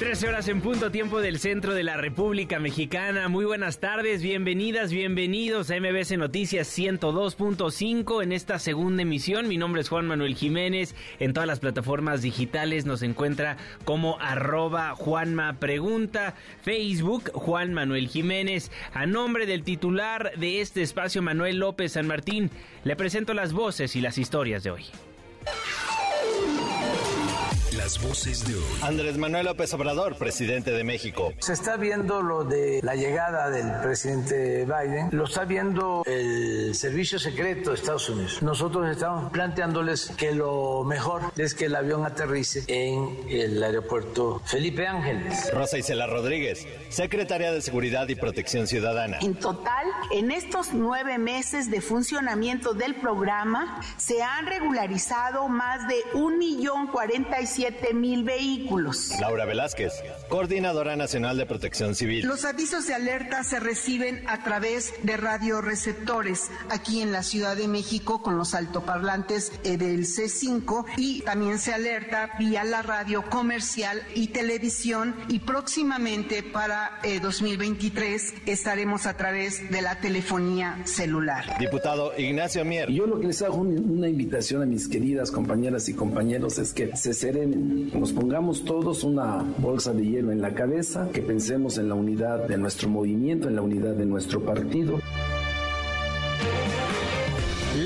13 horas en punto tiempo del centro de la República Mexicana. Muy buenas tardes, bienvenidas, bienvenidos a MBC Noticias 102.5 en esta segunda emisión. Mi nombre es Juan Manuel Jiménez. En todas las plataformas digitales nos encuentra como arroba Juanma Pregunta, Facebook Juan Manuel Jiménez. A nombre del titular de este espacio, Manuel López San Martín, le presento las voces y las historias de hoy voces de hoy. Andrés Manuel López Obrador, presidente de México. Se está viendo lo de la llegada del presidente Biden, lo está viendo el servicio secreto de Estados Unidos. Nosotros estamos planteándoles que lo mejor es que el avión aterrice en el aeropuerto Felipe Ángeles. Rosa Isela Rodríguez, secretaria de Seguridad y Protección Ciudadana. En total, en estos nueve meses de funcionamiento del programa, se han regularizado más de un millón cuarenta y siete mil vehículos. Laura Velázquez, Coordinadora Nacional de Protección Civil. Los avisos de alerta se reciben a través de radioreceptores aquí en la Ciudad de México con los altoparlantes eh, del C5 y también se alerta vía la radio comercial y televisión y próximamente para 2023 eh, estaremos a través de la telefonía celular. Diputado Ignacio Mier. Yo lo que les hago una invitación a mis queridas compañeras y compañeros es que se serenen nos pongamos todos una bolsa de hielo en la cabeza, que pensemos en la unidad de nuestro movimiento, en la unidad de nuestro partido.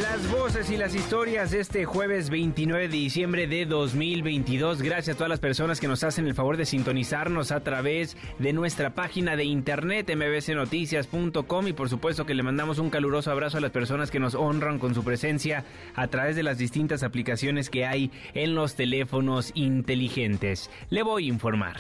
Las voces y las historias de este jueves 29 de diciembre de 2022. Gracias a todas las personas que nos hacen el favor de sintonizarnos a través de nuestra página de internet mbcnoticias.com y por supuesto que le mandamos un caluroso abrazo a las personas que nos honran con su presencia a través de las distintas aplicaciones que hay en los teléfonos inteligentes. Le voy a informar.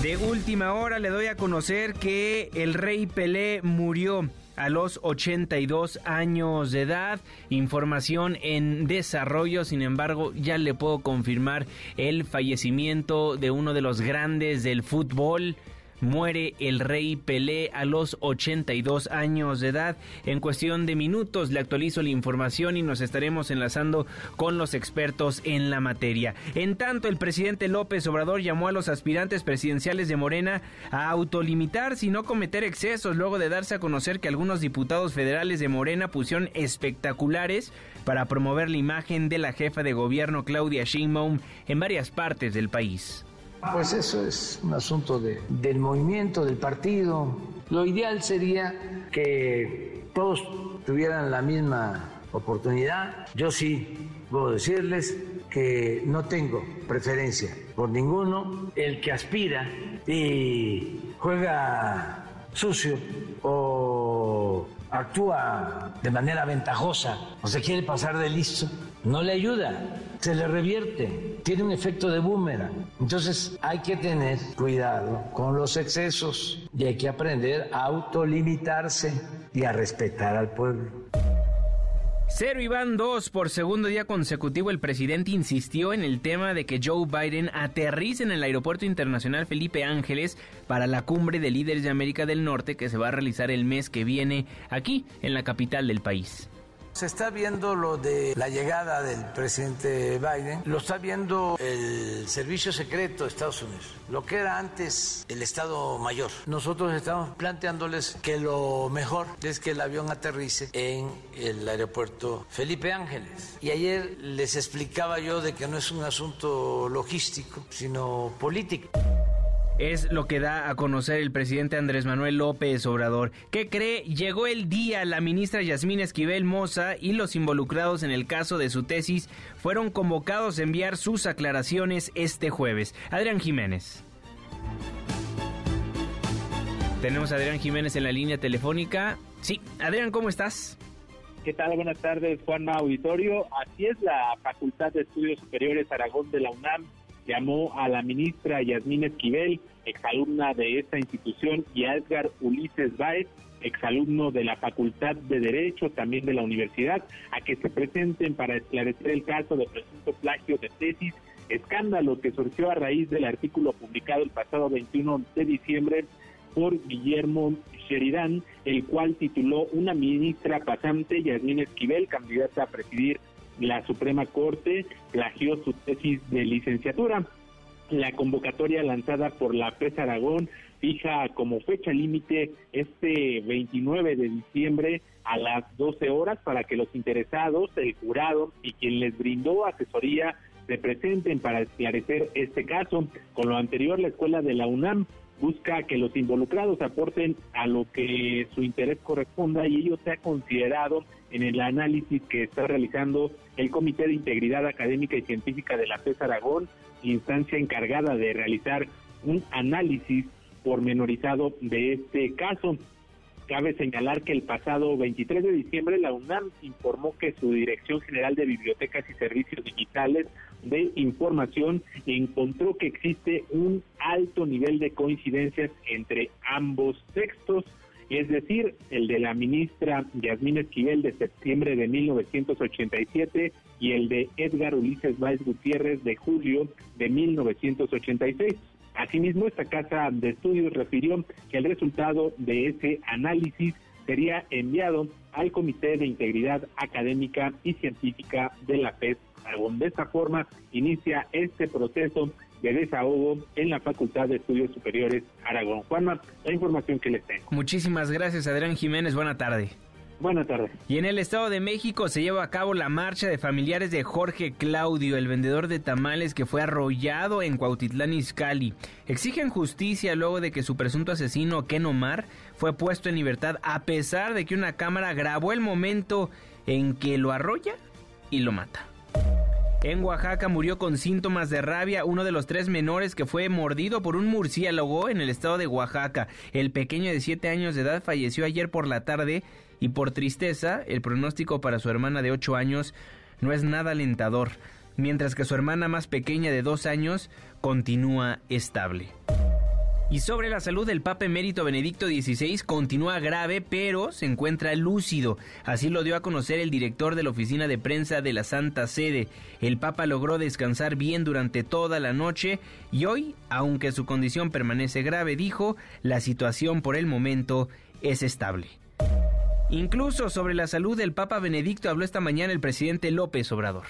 De última hora le doy a conocer que el rey Pelé murió a los 82 años de edad. Información en desarrollo, sin embargo, ya le puedo confirmar el fallecimiento de uno de los grandes del fútbol muere el rey Pelé a los 82 años de edad. En cuestión de minutos le actualizo la información y nos estaremos enlazando con los expertos en la materia. En tanto, el presidente López Obrador llamó a los aspirantes presidenciales de Morena a autolimitarse y no cometer excesos luego de darse a conocer que algunos diputados federales de Morena pusieron espectaculares para promover la imagen de la jefa de gobierno Claudia Sheinbaum en varias partes del país. Pues eso es un asunto de, del movimiento, del partido. Lo ideal sería que todos tuvieran la misma oportunidad. Yo sí puedo decirles que no tengo preferencia por ninguno. El que aspira y juega sucio o actúa de manera ventajosa o se quiere pasar de listo, no le ayuda se le revierte, tiene un efecto de boomerang. Entonces hay que tener cuidado con los excesos y hay que aprender a autolimitarse y a respetar al pueblo. Cero y van dos por segundo día consecutivo. El presidente insistió en el tema de que Joe Biden aterrice en el Aeropuerto Internacional Felipe Ángeles para la cumbre de líderes de América del Norte que se va a realizar el mes que viene aquí en la capital del país. Se está viendo lo de la llegada del presidente Biden, lo está viendo el Servicio Secreto de Estados Unidos, lo que era antes el Estado Mayor. Nosotros estamos planteándoles que lo mejor es que el avión aterrice en el aeropuerto Felipe Ángeles. Y ayer les explicaba yo de que no es un asunto logístico, sino político es lo que da a conocer el presidente Andrés Manuel López Obrador. ¿Qué cree? Llegó el día, la ministra Yasmín Esquivel Moza y los involucrados en el caso de su tesis fueron convocados a enviar sus aclaraciones este jueves. Adrián Jiménez. Tenemos a Adrián Jiménez en la línea telefónica. Sí, Adrián, ¿cómo estás? ¿Qué tal? Buenas tardes, Juanma Auditorio. Así es la Facultad de Estudios Superiores Aragón de la UNAM llamó a la ministra Yasmín Esquivel, exalumna de esta institución, y a Edgar Ulises Baez, exalumno de la Facultad de Derecho, también de la universidad, a que se presenten para esclarecer el caso de presunto plagio de tesis, escándalo que surgió a raíz del artículo publicado el pasado 21 de diciembre por Guillermo Sheridan, el cual tituló Una ministra pasante, Yasmín Esquivel, candidata a presidir la Suprema Corte, plagió su tesis de licenciatura. La convocatoria lanzada por la PES Aragón fija como fecha límite este 29 de diciembre a las 12 horas para que los interesados, el jurado y quien les brindó asesoría se presenten para esclarecer este caso. Con lo anterior, la escuela de la UNAM busca que los involucrados aporten a lo que su interés corresponda y ello sea considerado en el análisis que está realizando el Comité de Integridad Académica y Científica de la PES Aragón, instancia encargada de realizar un análisis pormenorizado de este caso. Cabe señalar que el pasado 23 de diciembre la UNAM informó que su Dirección General de Bibliotecas y Servicios Digitales de Información encontró que existe un alto nivel de coincidencias entre ambos textos, es decir, el de la ministra Yasmín Esquivel de septiembre de 1987 y el de Edgar Ulises Báez Gutiérrez de julio de 1986. Asimismo, esta casa de estudios refirió que el resultado de ese análisis sería enviado al Comité de Integridad Académica y Científica de la PES De esta forma, inicia este proceso de desahogo en la Facultad de Estudios Superiores Aragón. Juanma, la información que les tengo. Muchísimas gracias, Adrián Jiménez. Buena tarde. Buenas tardes. Y en el Estado de México se lleva a cabo la marcha de familiares de Jorge Claudio, el vendedor de tamales que fue arrollado en Cuautitlán Izcalli. Exigen justicia luego de que su presunto asesino Ken Omar fue puesto en libertad a pesar de que una cámara grabó el momento en que lo arrolla y lo mata. En Oaxaca murió con síntomas de rabia uno de los tres menores que fue mordido por un murciélago en el estado de Oaxaca. El pequeño de siete años de edad falleció ayer por la tarde y por tristeza, el pronóstico para su hermana de 8 años no es nada alentador, mientras que su hermana más pequeña de 2 años continúa estable. Y sobre la salud del Papa Emérito Benedicto XVI continúa grave, pero se encuentra lúcido. Así lo dio a conocer el director de la oficina de prensa de la Santa Sede. El Papa logró descansar bien durante toda la noche y hoy, aunque su condición permanece grave, dijo, la situación por el momento es estable. Incluso sobre la salud del Papa Benedicto habló esta mañana el presidente López Obrador.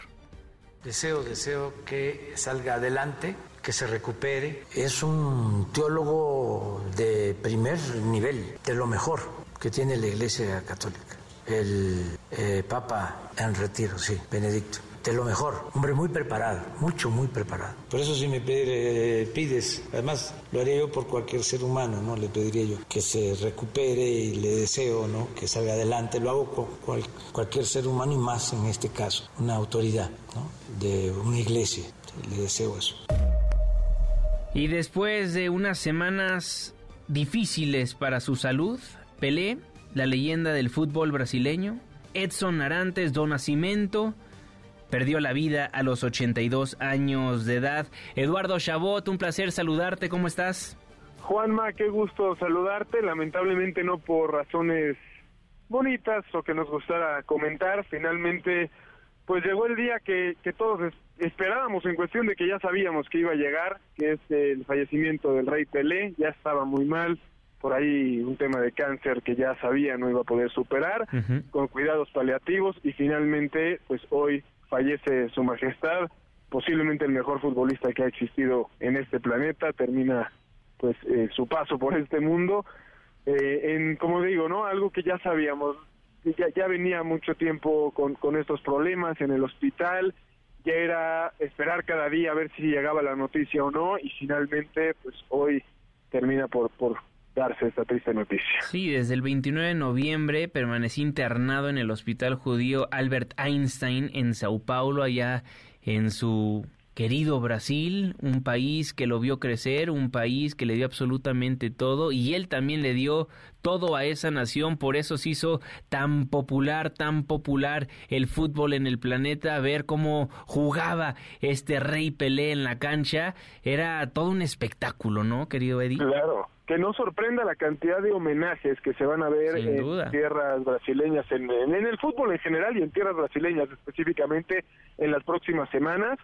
Deseo, deseo que salga adelante, que se recupere. Es un teólogo de primer nivel, de lo mejor que tiene la Iglesia Católica. El eh, Papa en retiro, sí, Benedicto de lo mejor. Hombre muy preparado, mucho, muy preparado. Por eso si me pides, además lo haría yo por cualquier ser humano, ¿no? Le pediría yo que se recupere y le deseo, ¿no? Que salga adelante. Lo hago por cualquier ser humano y más en este caso, una autoridad, ¿no? De una iglesia. Le deseo eso. Y después de unas semanas difíciles para su salud, Pelé, la leyenda del fútbol brasileño, Edson Arantes do Nascimento, perdió la vida a los 82 años de edad. Eduardo Chabot, un placer saludarte, ¿cómo estás? Juanma, qué gusto saludarte, lamentablemente no por razones bonitas o que nos gustara comentar, finalmente pues llegó el día que, que todos esperábamos en cuestión de que ya sabíamos que iba a llegar, que es el fallecimiento del rey Pelé, ya estaba muy mal, por ahí un tema de cáncer que ya sabía no iba a poder superar, con cuidados paliativos y finalmente pues hoy fallece su majestad, posiblemente el mejor futbolista que ha existido en este planeta, termina pues eh, su paso por este mundo. Eh, en como digo no algo que ya sabíamos ya, ya venía mucho tiempo con, con estos problemas en el hospital ya era esperar cada día a ver si llegaba la noticia o no y finalmente pues hoy termina por por darse esta triste noticia. Sí, desde el 29 de noviembre permanecí internado en el hospital judío Albert Einstein en Sao Paulo, allá en su querido Brasil, un país que lo vio crecer, un país que le dio absolutamente todo y él también le dio todo a esa nación, por eso se hizo tan popular, tan popular el fútbol en el planeta, ver cómo jugaba este rey Pelé en la cancha, era todo un espectáculo, ¿no, querido Eddie? Claro, que no sorprenda la cantidad de homenajes que se van a ver Sin en duda. tierras brasileñas, en, en- en el fútbol en general y en tierras brasileñas específicamente en las próximas semanas.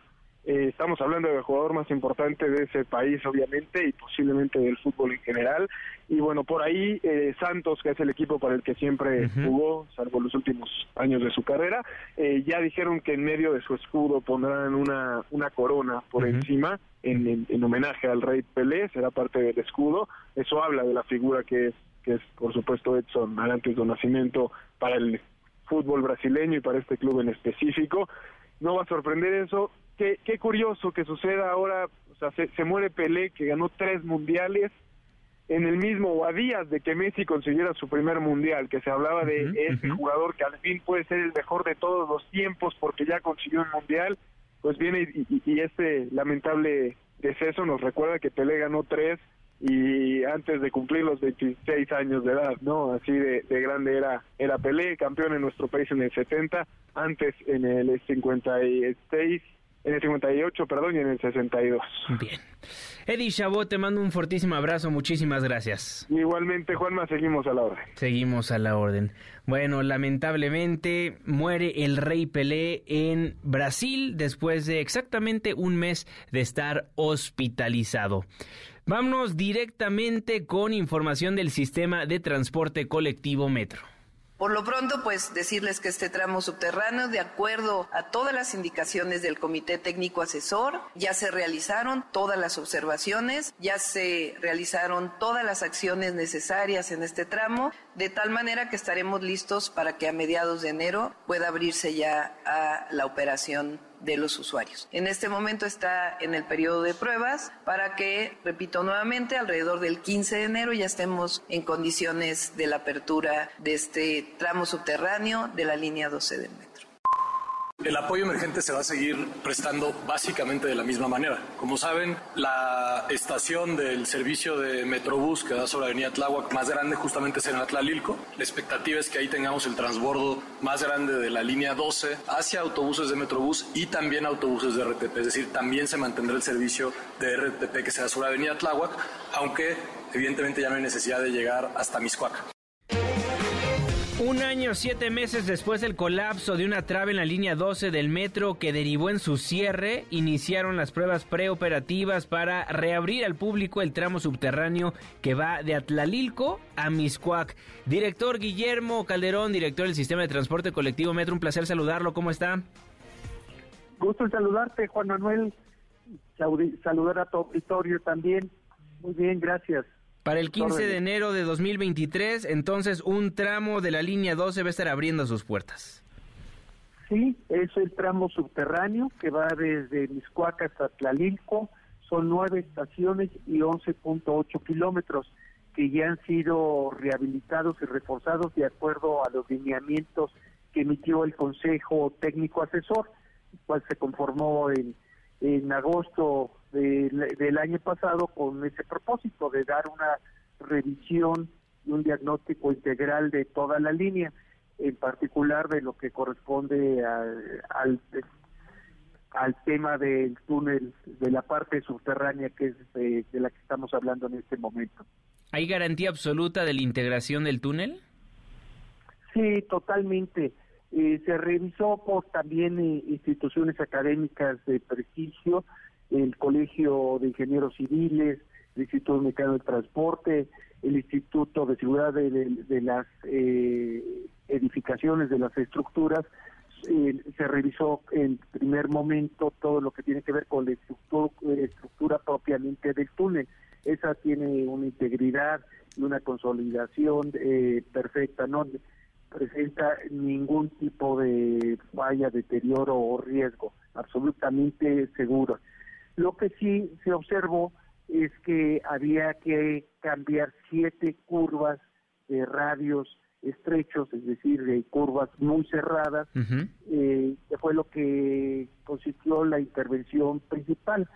Eh, estamos hablando del jugador más importante de ese país, obviamente, y posiblemente del fútbol en general. Y bueno, por ahí eh, Santos, que es el equipo para el que siempre jugó, salvo los últimos años de su carrera, eh, ya dijeron que en medio de su escudo pondrán una, una corona por encima en, en- en homenaje al rey Pelé, será parte del escudo. Eso habla de la figura que es, que es por supuesto, Edson Arantes do Nacimiento para el fútbol brasileño y para este club en específico. No va a sorprender eso. Qué, qué curioso que suceda ahora, o sea, se, se muere Pelé, que ganó tres mundiales, en el mismo o a días de que Messi consiguiera su primer mundial, que se hablaba de ese ujú. jugador que al fin puede ser el mejor de todos los tiempos porque ya consiguió un mundial, pues viene y, y- y este lamentable deceso nos recuerda que Pelé ganó tres y antes de cumplir los 26 años de edad, ¿no? Así de, de grande era, era Pelé, campeón en nuestro país en el 70, antes en el 56, en el 58, perdón, y en el 62. Bien. Eddie Chabot, te mando un fortísimo abrazo, muchísimas gracias. Igualmente, Juanma, seguimos a la orden. Seguimos a la orden. Bueno, lamentablemente muere el rey Pelé en Brasil después de exactamente un mes de estar hospitalizado. Vámonos directamente con información del sistema de transporte colectivo Metro. Por lo pronto, pues decirles que este tramo subterráneo, de acuerdo a todas las indicaciones del Comité Técnico Asesor, ya se realizaron todas las observaciones, ya se realizaron todas las acciones necesarias en este tramo, de tal manera que estaremos listos para que a mediados de enero pueda abrirse ya a la operación de los usuarios. En este momento está en el periodo de pruebas para que, repito nuevamente, alrededor del 15 de enero ya estemos en condiciones de la apertura de este tramo subterráneo de la línea 12 del metro. El apoyo emergente se va a seguir prestando básicamente de la misma manera. Como saben, la estación del servicio de Metrobús que da sobre Avenida Tláhuac más grande justamente es en Atlalilco. La expectativa es que ahí tengamos el transbordo más grande de la línea 12 hacia autobuses de Metrobús y también autobuses de RTP. Es decir, también se mantendrá el servicio de RTP que se da sobre Avenida Tláhuac, aunque evidentemente ya no hay necesidad de llegar hasta Miscuac. Un año, siete meses después del colapso de una trave en la línea 12 del metro que derivó en su cierre, iniciaron las pruebas preoperativas para reabrir al público el tramo subterráneo que va de Atlalilco a Miscuac. Director Guillermo Calderón, director del Sistema de Transporte Colectivo Metro, un placer saludarlo. ¿Cómo está? Gusto en saludarte, Juan Manuel. Saludar a tu también. Muy bien, gracias. Para el 15 de enero de 2023, entonces un tramo de la línea 12 va a estar abriendo sus puertas. Sí, es el tramo subterráneo que va desde Miscuac hasta Tlalilco. Son nueve estaciones y 11.8 kilómetros que ya han sido rehabilitados y reforzados de acuerdo a los lineamientos que emitió el Consejo Técnico Asesor, el cual se conformó en, en agosto del, del año pasado con ese propósito de dar una revisión y un diagnóstico integral de toda la línea, en particular de lo que corresponde al, al tema del túnel, de la parte subterránea que es de, de la que estamos hablando en este momento. ¿Hay garantía absoluta de la integración del túnel? Sí, totalmente. Eh, se revisó por también eh, instituciones académicas de prestigio, el Colegio de Ingenieros Civiles, el Instituto Mexicano de Transporte, el Instituto de Seguridad de, las eh, edificaciones, de las estructuras. Eh, se revisó en primer momento todo lo que tiene que ver con la estructura, estructura propiamente del túnel. Esa tiene una integridad y una consolidación eh, perfecta, no presenta ningún tipo de falla, deterioro o riesgo, absolutamente seguro. Lo que sí se observó es que había que cambiar siete curvas de radios estrechos, es decir, de curvas muy cerradas, eh, que fue lo que consistió la intervención principal,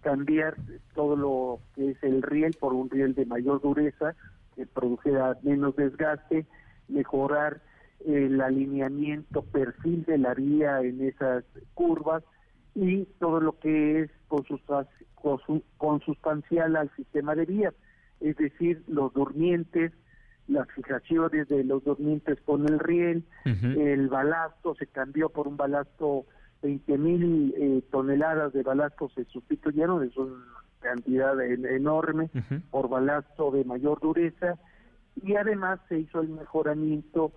cambiar todo lo que es el riel por un riel de mayor dureza, que produjera menos desgaste, mejorar el alineamiento, perfil de la vía en esas curvas y todo lo que es consustancial al sistema de vías. es decir, los durmientes, las fijaciones de los durmientes con el riel, el balasto se cambió por un balasto, 20 mil eh, toneladas de balasto se sustituyeron, es una cantidad enorme, por balasto de mayor dureza, y además se hizo el mejoramiento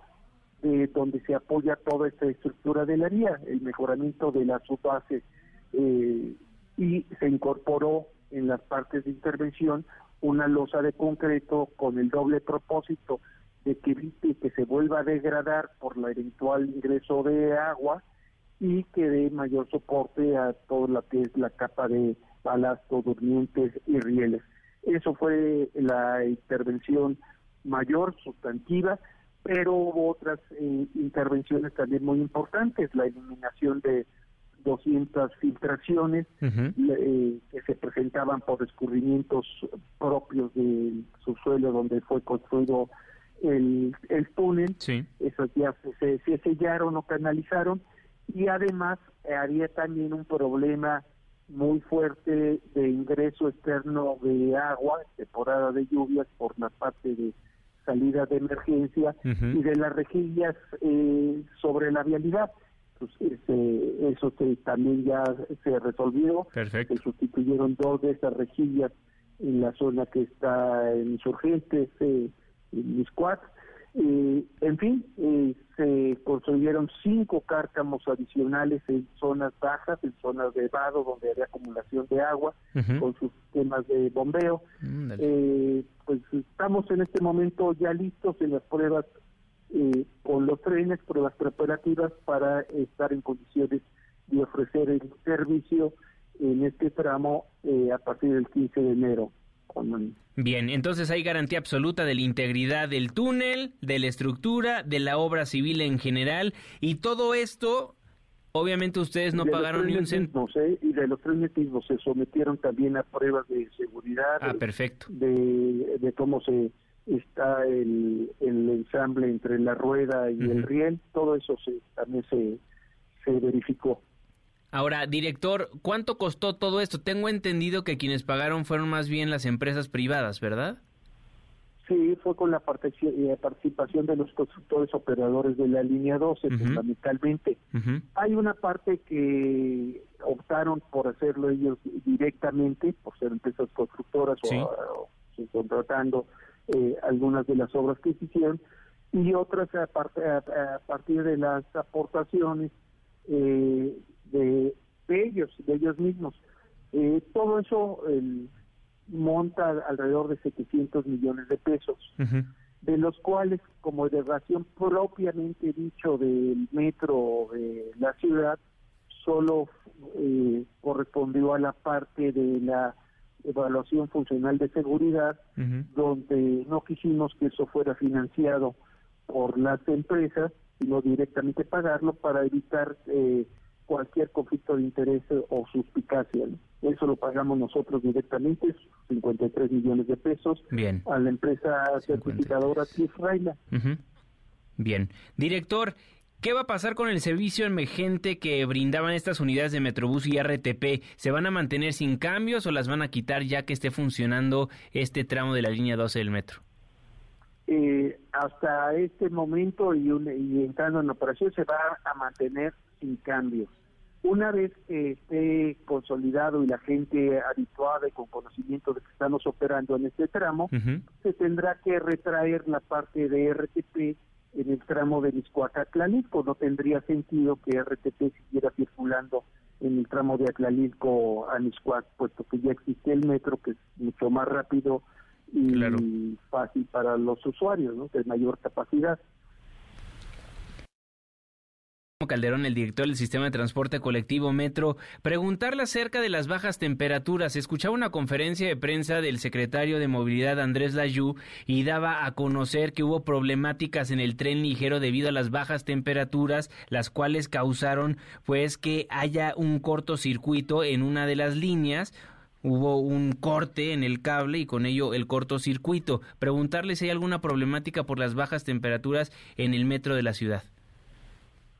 de donde se apoya toda esta estructura de la vía, el mejoramiento de la subbase, eh, y se incorporó en las partes de intervención una losa de concreto con el doble propósito de que evite que se vuelva a degradar por la eventual ingreso de agua y que dé mayor soporte a todo lo que es la capa de balasto, durmientes y rieles. Eso fue la intervención mayor, sustantiva, pero hubo otras eh, intervenciones también muy importantes, la eliminación de 200 filtraciones eh, que se presentaban por escurrimientos propios del subsuelo donde fue construido el, el túnel. Sí. Esos ya se, se, sellaron o canalizaron y además había también un problema muy fuerte de ingreso externo de agua, temporada de lluvias por la parte de salida de emergencia y de las rejillas eh, sobre la vialidad pues, eso también ya se resolvió. Se sustituyeron dos de esas rejillas en la zona que está en Insurgentes, eh, en Miscuac. Eh, en fin, eh, se construyeron cinco cárcamos adicionales en zonas bajas, en zonas de vado donde había acumulación de agua, con sus sistemas de bombeo. eh, pues estamos en este momento ya listos en las pruebas eh, con los trenes, pruebas preparativas para estar en condiciones de ofrecer el servicio en este tramo eh, a partir del 15 de enero. Bien, entonces hay garantía absoluta de la integridad del túnel, de la estructura, de la obra civil en general y todo esto, obviamente ustedes no pagaron ni un centavo. ¿eh? Y de los trenes mismos se sometieron también a pruebas de seguridad. Ah, perfecto. De, de cómo se está el, el ensamble entre la rueda y el riel, todo eso se, también se, se verificó. Ahora, director, ¿cuánto costó todo esto? Tengo entendido que quienes pagaron fueron más bien las empresas privadas, ¿verdad? Sí, fue con la eh, participación de los constructores operadores de la línea 12, fundamentalmente. Hay una parte que optaron por hacerlo ellos directamente, por ser empresas constructoras o, o, contratando eh, algunas de las obras que se hicieron y otras a, a, partir de las aportaciones eh, de, ellos, de ellos mismos. Eh, todo eso monta alrededor de 700 millones de pesos, de los cuales, como elevación propiamente dicho del metro de la ciudad, solo correspondió a la parte de la evaluación funcional de seguridad, donde no quisimos que eso fuera financiado por las empresas, sino directamente pagarlo para evitar eh, cualquier conflicto de interés o suspicacia. Eso lo pagamos nosotros directamente, 53 millones de pesos, Bien. a la empresa certificadora Cliff Bien. Director, ¿Qué va a pasar con el servicio emergente que brindaban estas unidades de Metrobús y RTP? ¿Se van a mantener sin cambios o las van a quitar ya que esté funcionando este tramo de la línea 12 del metro? Eh, hasta este momento y, entrando en operación se va a mantener sin cambios. Una vez que esté consolidado y la gente habituada y con conocimiento de que estamos operando en este tramo, se tendrá que retraer la parte de RTP en el tramo de miscoac No tendría sentido que RTP siguiera circulando en el tramo de Atlalilco a Miscuac, puesto que ya existe el metro que es mucho más rápido y fácil para los usuarios, ¿no? de mayor capacidad. Calderón, el director del sistema de transporte colectivo Metro, preguntarle acerca de las bajas temperaturas. Escuchaba una conferencia de prensa del secretario de Movilidad Andrés Layú y daba a conocer que hubo problemáticas en el tren ligero debido a las bajas temperaturas, las cuales causaron pues que haya un cortocircuito en una de las líneas hubo un corte en el cable y con ello el cortocircuito. Preguntarle si hay alguna problemática por las bajas temperaturas en el metro de la ciudad.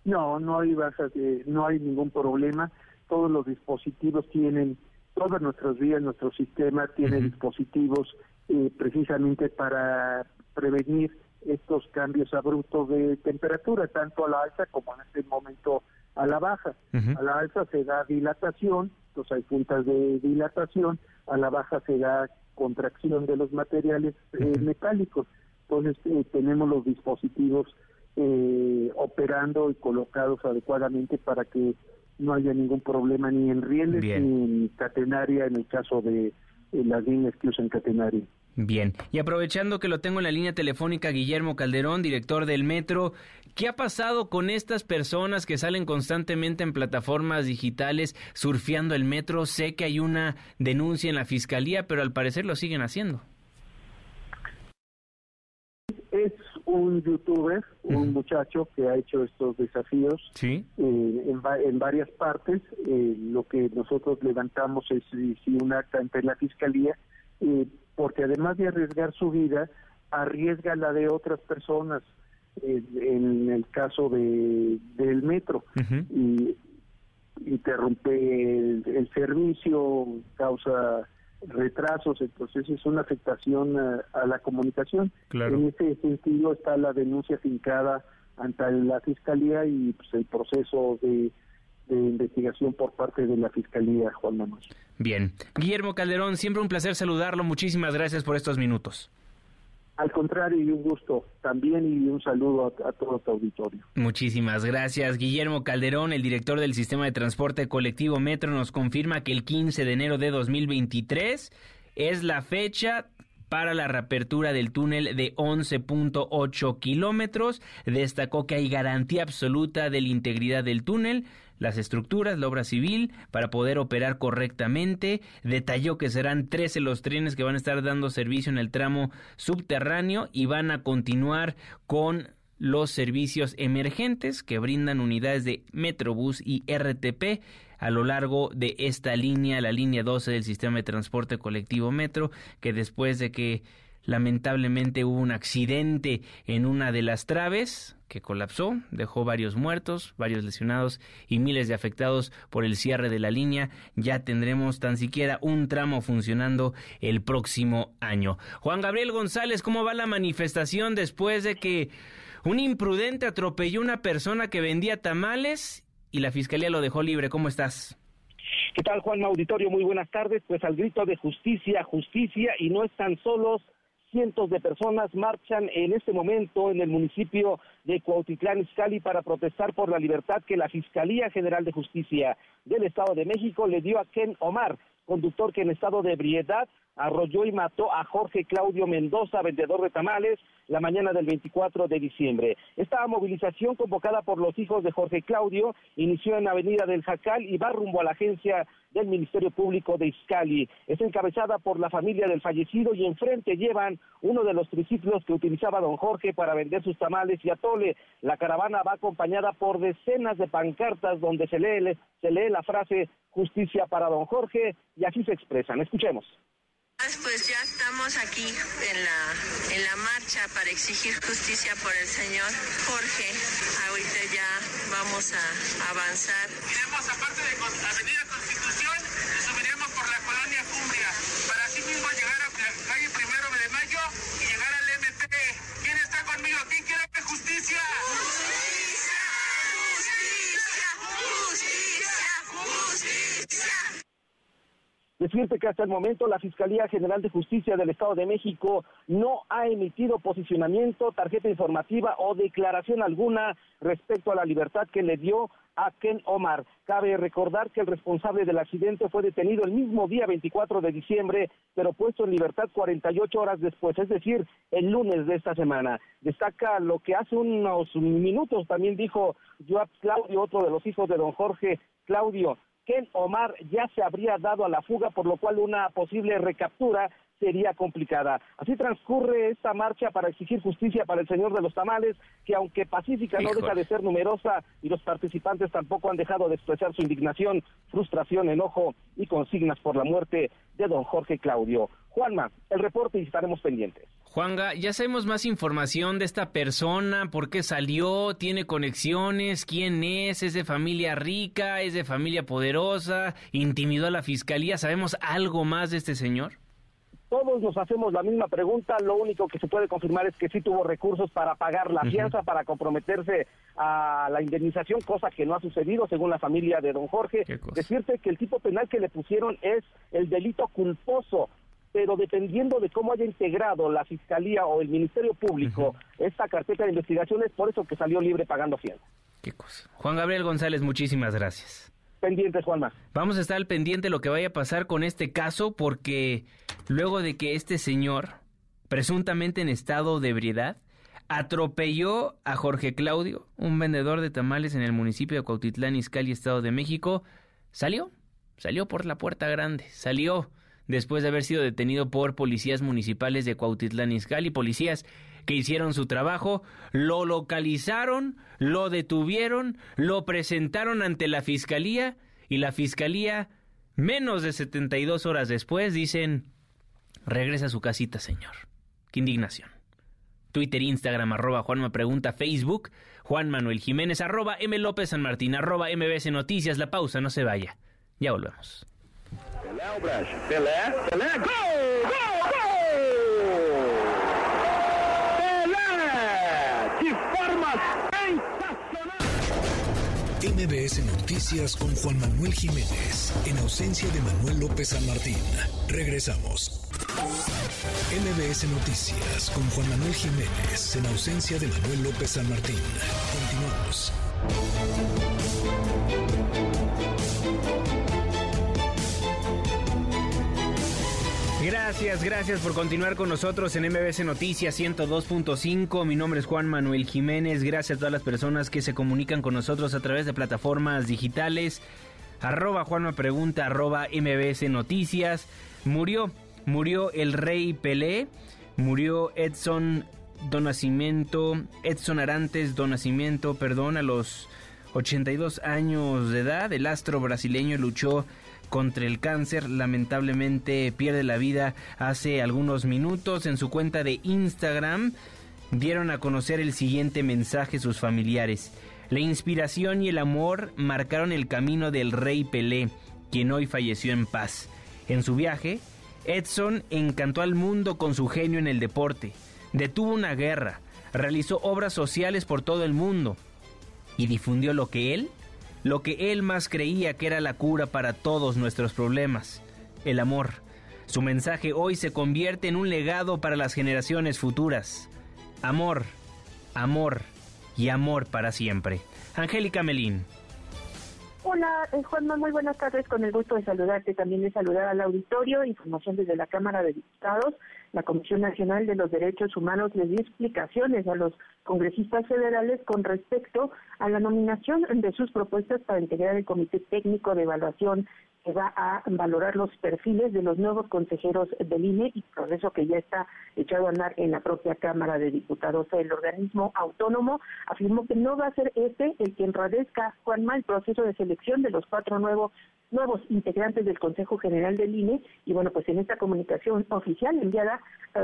No, no hay bajas, no hay ningún problema. Todos los dispositivos tienen, todas nuestras vías, nuestro sistema tiene dispositivos eh, precisamente para prevenir estos cambios abruptos de temperatura, tanto a la alza como en este momento a la baja. A la alza se da dilatación, entonces hay puntas de dilatación, a la baja se da contracción de los materiales eh, metálicos. Entonces eh, tenemos los dispositivos eh, operando y colocados adecuadamente para que no haya ningún problema ni en rieles ni en catenaria en el caso de las líneas que usan catenaria. Bien, y aprovechando que lo tengo en la línea telefónica, Guillermo Calderón, director del Metro, ¿qué ha pasado con estas personas que salen constantemente en plataformas digitales surfeando el Metro? Sé que hay una denuncia en la Fiscalía, pero al parecer lo siguen haciendo. Es un youtuber, un muchacho que ha hecho estos desafíos ¿Sí? Eh, en, varias partes. Eh, lo que nosotros levantamos es si, un acta ante la Fiscalía. Eh, porque además de arriesgar su vida, arriesga la de otras personas, en el caso de del metro, y interrumpe el, servicio, causa retrasos, entonces es una afectación a, la comunicación. En ese sentido está la denuncia fincada ante la Fiscalía y pues, el proceso de de investigación por parte de la Fiscalía, Juan Manuel. Bien. Guillermo Calderón, siempre un placer saludarlo. Muchísimas gracias por estos minutos. Al contrario, y un gusto también y un saludo a, todo tu auditorio. Muchísimas gracias. Guillermo Calderón, el director del Sistema de Transporte Colectivo Metro, nos confirma que el 15 de enero de 2023 es la fecha para la reapertura del túnel de 11.8 kilómetros. Destacó que hay garantía absoluta de la integridad del túnel las estructuras, la obra civil, para poder operar correctamente. Detalló que serán 13 los trenes que van a estar dando servicio en el tramo subterráneo y van a continuar con los servicios emergentes que brindan unidades de Metrobús y RTP a lo largo de esta línea, la línea 12 del sistema de transporte colectivo Metro, que después de que Lamentablemente hubo un accidente en una de las traves que colapsó, dejó varios muertos, varios lesionados y miles de afectados por el cierre de la línea. Ya tendremos tan siquiera un tramo funcionando el próximo año. Juan Gabriel González, ¿cómo va la manifestación después de que un imprudente atropelló a una persona que vendía tamales y la fiscalía lo dejó libre? ¿Cómo estás? ¿Qué tal, Juan Auditorio? Muy buenas tardes. Pues al grito de justicia, justicia, y no están solos cientos de personas marchan en este momento en el municipio de Cuautitlán Izcalli para protestar por la libertad que la Fiscalía General de Justicia del Estado de México le dio a Ken Omar, conductor que en estado de ebriedad arrolló y mató a Jorge Claudio Mendoza, vendedor de tamales, la mañana del 24 de diciembre. Esta movilización convocada por los hijos de Jorge Claudio inició en Avenida del Jacal y va rumbo a la agencia del Ministerio Público de Izcali. Es encabezada por la familia del fallecido y enfrente llevan uno de los triciclos que utilizaba don Jorge para vender sus tamales y atole. La caravana va acompañada por decenas de pancartas donde se lee, se lee la frase justicia para don Jorge y así se expresan. Escuchemos. Pues ya estamos aquí en la, en la marcha para exigir justicia por el señor Jorge. Ahorita ya vamos a avanzar. Iremos aparte de Avenida Constitución, subiremos por la colonia Cumbria para así mismo llegar a la calle Primero de Mayo y llegar al MP. ¿Quién está conmigo? ¿Quién quiere justicia? Justicia, justicia, justicia, justicia. Decirte que hasta el momento la Fiscalía General de Justicia del Estado de México no ha emitido posicionamiento, tarjeta informativa o declaración alguna respecto a la libertad que le dio a Ken Omar. Cabe recordar que el responsable del accidente fue detenido el mismo día 24 de diciembre, pero puesto en libertad 48 horas después, es decir, el lunes de esta semana. Destaca lo que hace unos minutos también dijo Joab Claudio, otro de los hijos de don Jorge Claudio, Ken Omar ya se habría dado a la fuga, por lo cual una posible recaptura sería complicada. Así transcurre esta marcha para exigir justicia para el señor de los tamales, que aunque pacífica no deja de ser numerosa y los participantes tampoco han dejado de expresar su indignación, frustración, enojo y consignas por la muerte de don Jorge Claudio. Juanma, el reporte y estaremos pendientes. Juanga, ya sabemos más información de esta persona, por qué salió, tiene conexiones, quién es, es de familia rica, es de familia poderosa, intimidó a la fiscalía, ¿sabemos algo más de este señor? Todos nos hacemos la misma pregunta, lo único que se puede confirmar es que sí tuvo recursos para pagar la fianza, para comprometerse a la indemnización, cosa que no ha sucedido según la familia de don Jorge. Decirte que el tipo penal que le pusieron es el delito culposo, pero dependiendo de cómo haya integrado la Fiscalía o el Ministerio Público esta carpeta de investigaciones, por eso que salió libre pagando fianza. Qué cosa. Juan Gabriel González, muchísimas gracias pendientes, Juanma. Vamos a estar al pendiente de lo que vaya a pasar con este caso, porque luego de que este señor, presuntamente en estado de ebriedad, atropelló a Jorge Claudio, un vendedor de tamales en el municipio de Cuautitlán, Izcalli, Estado de México, salió, salió por la puerta grande, salió después de haber sido detenido por policías municipales de Cuautitlán, Izcalli, policías que hicieron su trabajo, lo localizaron, lo detuvieron, lo presentaron ante la fiscalía y la fiscalía, menos de 72 horas después, dicen, regresa a su casita, señor. Qué indignación. Twitter, Instagram, arroba Juanma Pregunta, Facebook, Juan Manuel Jiménez, arroba M. López San Martín, arroba MBS Noticias. La pausa, no se vaya. Ya volvemos. MBS Noticias con Juan Manuel Jiménez, en ausencia de Manuel López San Martín. Regresamos. MBS Noticias con Juan Manuel Jiménez, en ausencia de Manuel López San Martín. Continuamos. Gracias, gracias por continuar con nosotros en MBC Noticias 102.5. Mi nombre es Juan Manuel Jiménez. Gracias a todas las personas que se comunican con nosotros a través de plataformas digitales. Arroba Juanma Pregunta, arroba Noticias. Murió, murió el rey Pelé, murió Edson Donacimiento, Edson Arantes Donacimiento, perdón, a los 82 años de edad. El astro brasileño luchó contra el cáncer. Lamentablemente pierde la vida hace algunos minutos. En su cuenta de Instagram dieron a conocer el siguiente mensaje sus familiares. La inspiración y el amor marcaron el camino del rey Pelé, quien hoy falleció en paz. En su viaje, Edson encantó al mundo con su genio en el deporte, detuvo una guerra, realizó obras sociales por todo el mundo y difundió lo que él lo que él más creía que era la cura para todos nuestros problemas, el amor. Su mensaje hoy se convierte en un legado para las generaciones futuras. Amor, amor y amor para siempre. Angélica Melín. Hola, eh, Juanma, muy buenas tardes. Con el gusto de saludarte, también de saludar al auditorio. Información desde la Cámara de Diputados. La Comisión Nacional de los Derechos Humanos les dio explicaciones a los congresistas federales con respecto a la nominación de sus propuestas para integrar el Comité Técnico de Evaluación va a valorar los perfiles de los nuevos consejeros del INE y proceso que ya está echado a andar en la propia Cámara de Diputados. El organismo autónomo afirmó que no va a ser este el que enradezca, Juanma, el proceso de selección de los cuatro nuevos nuevos integrantes del Consejo General del INE y bueno, pues en esta comunicación oficial enviada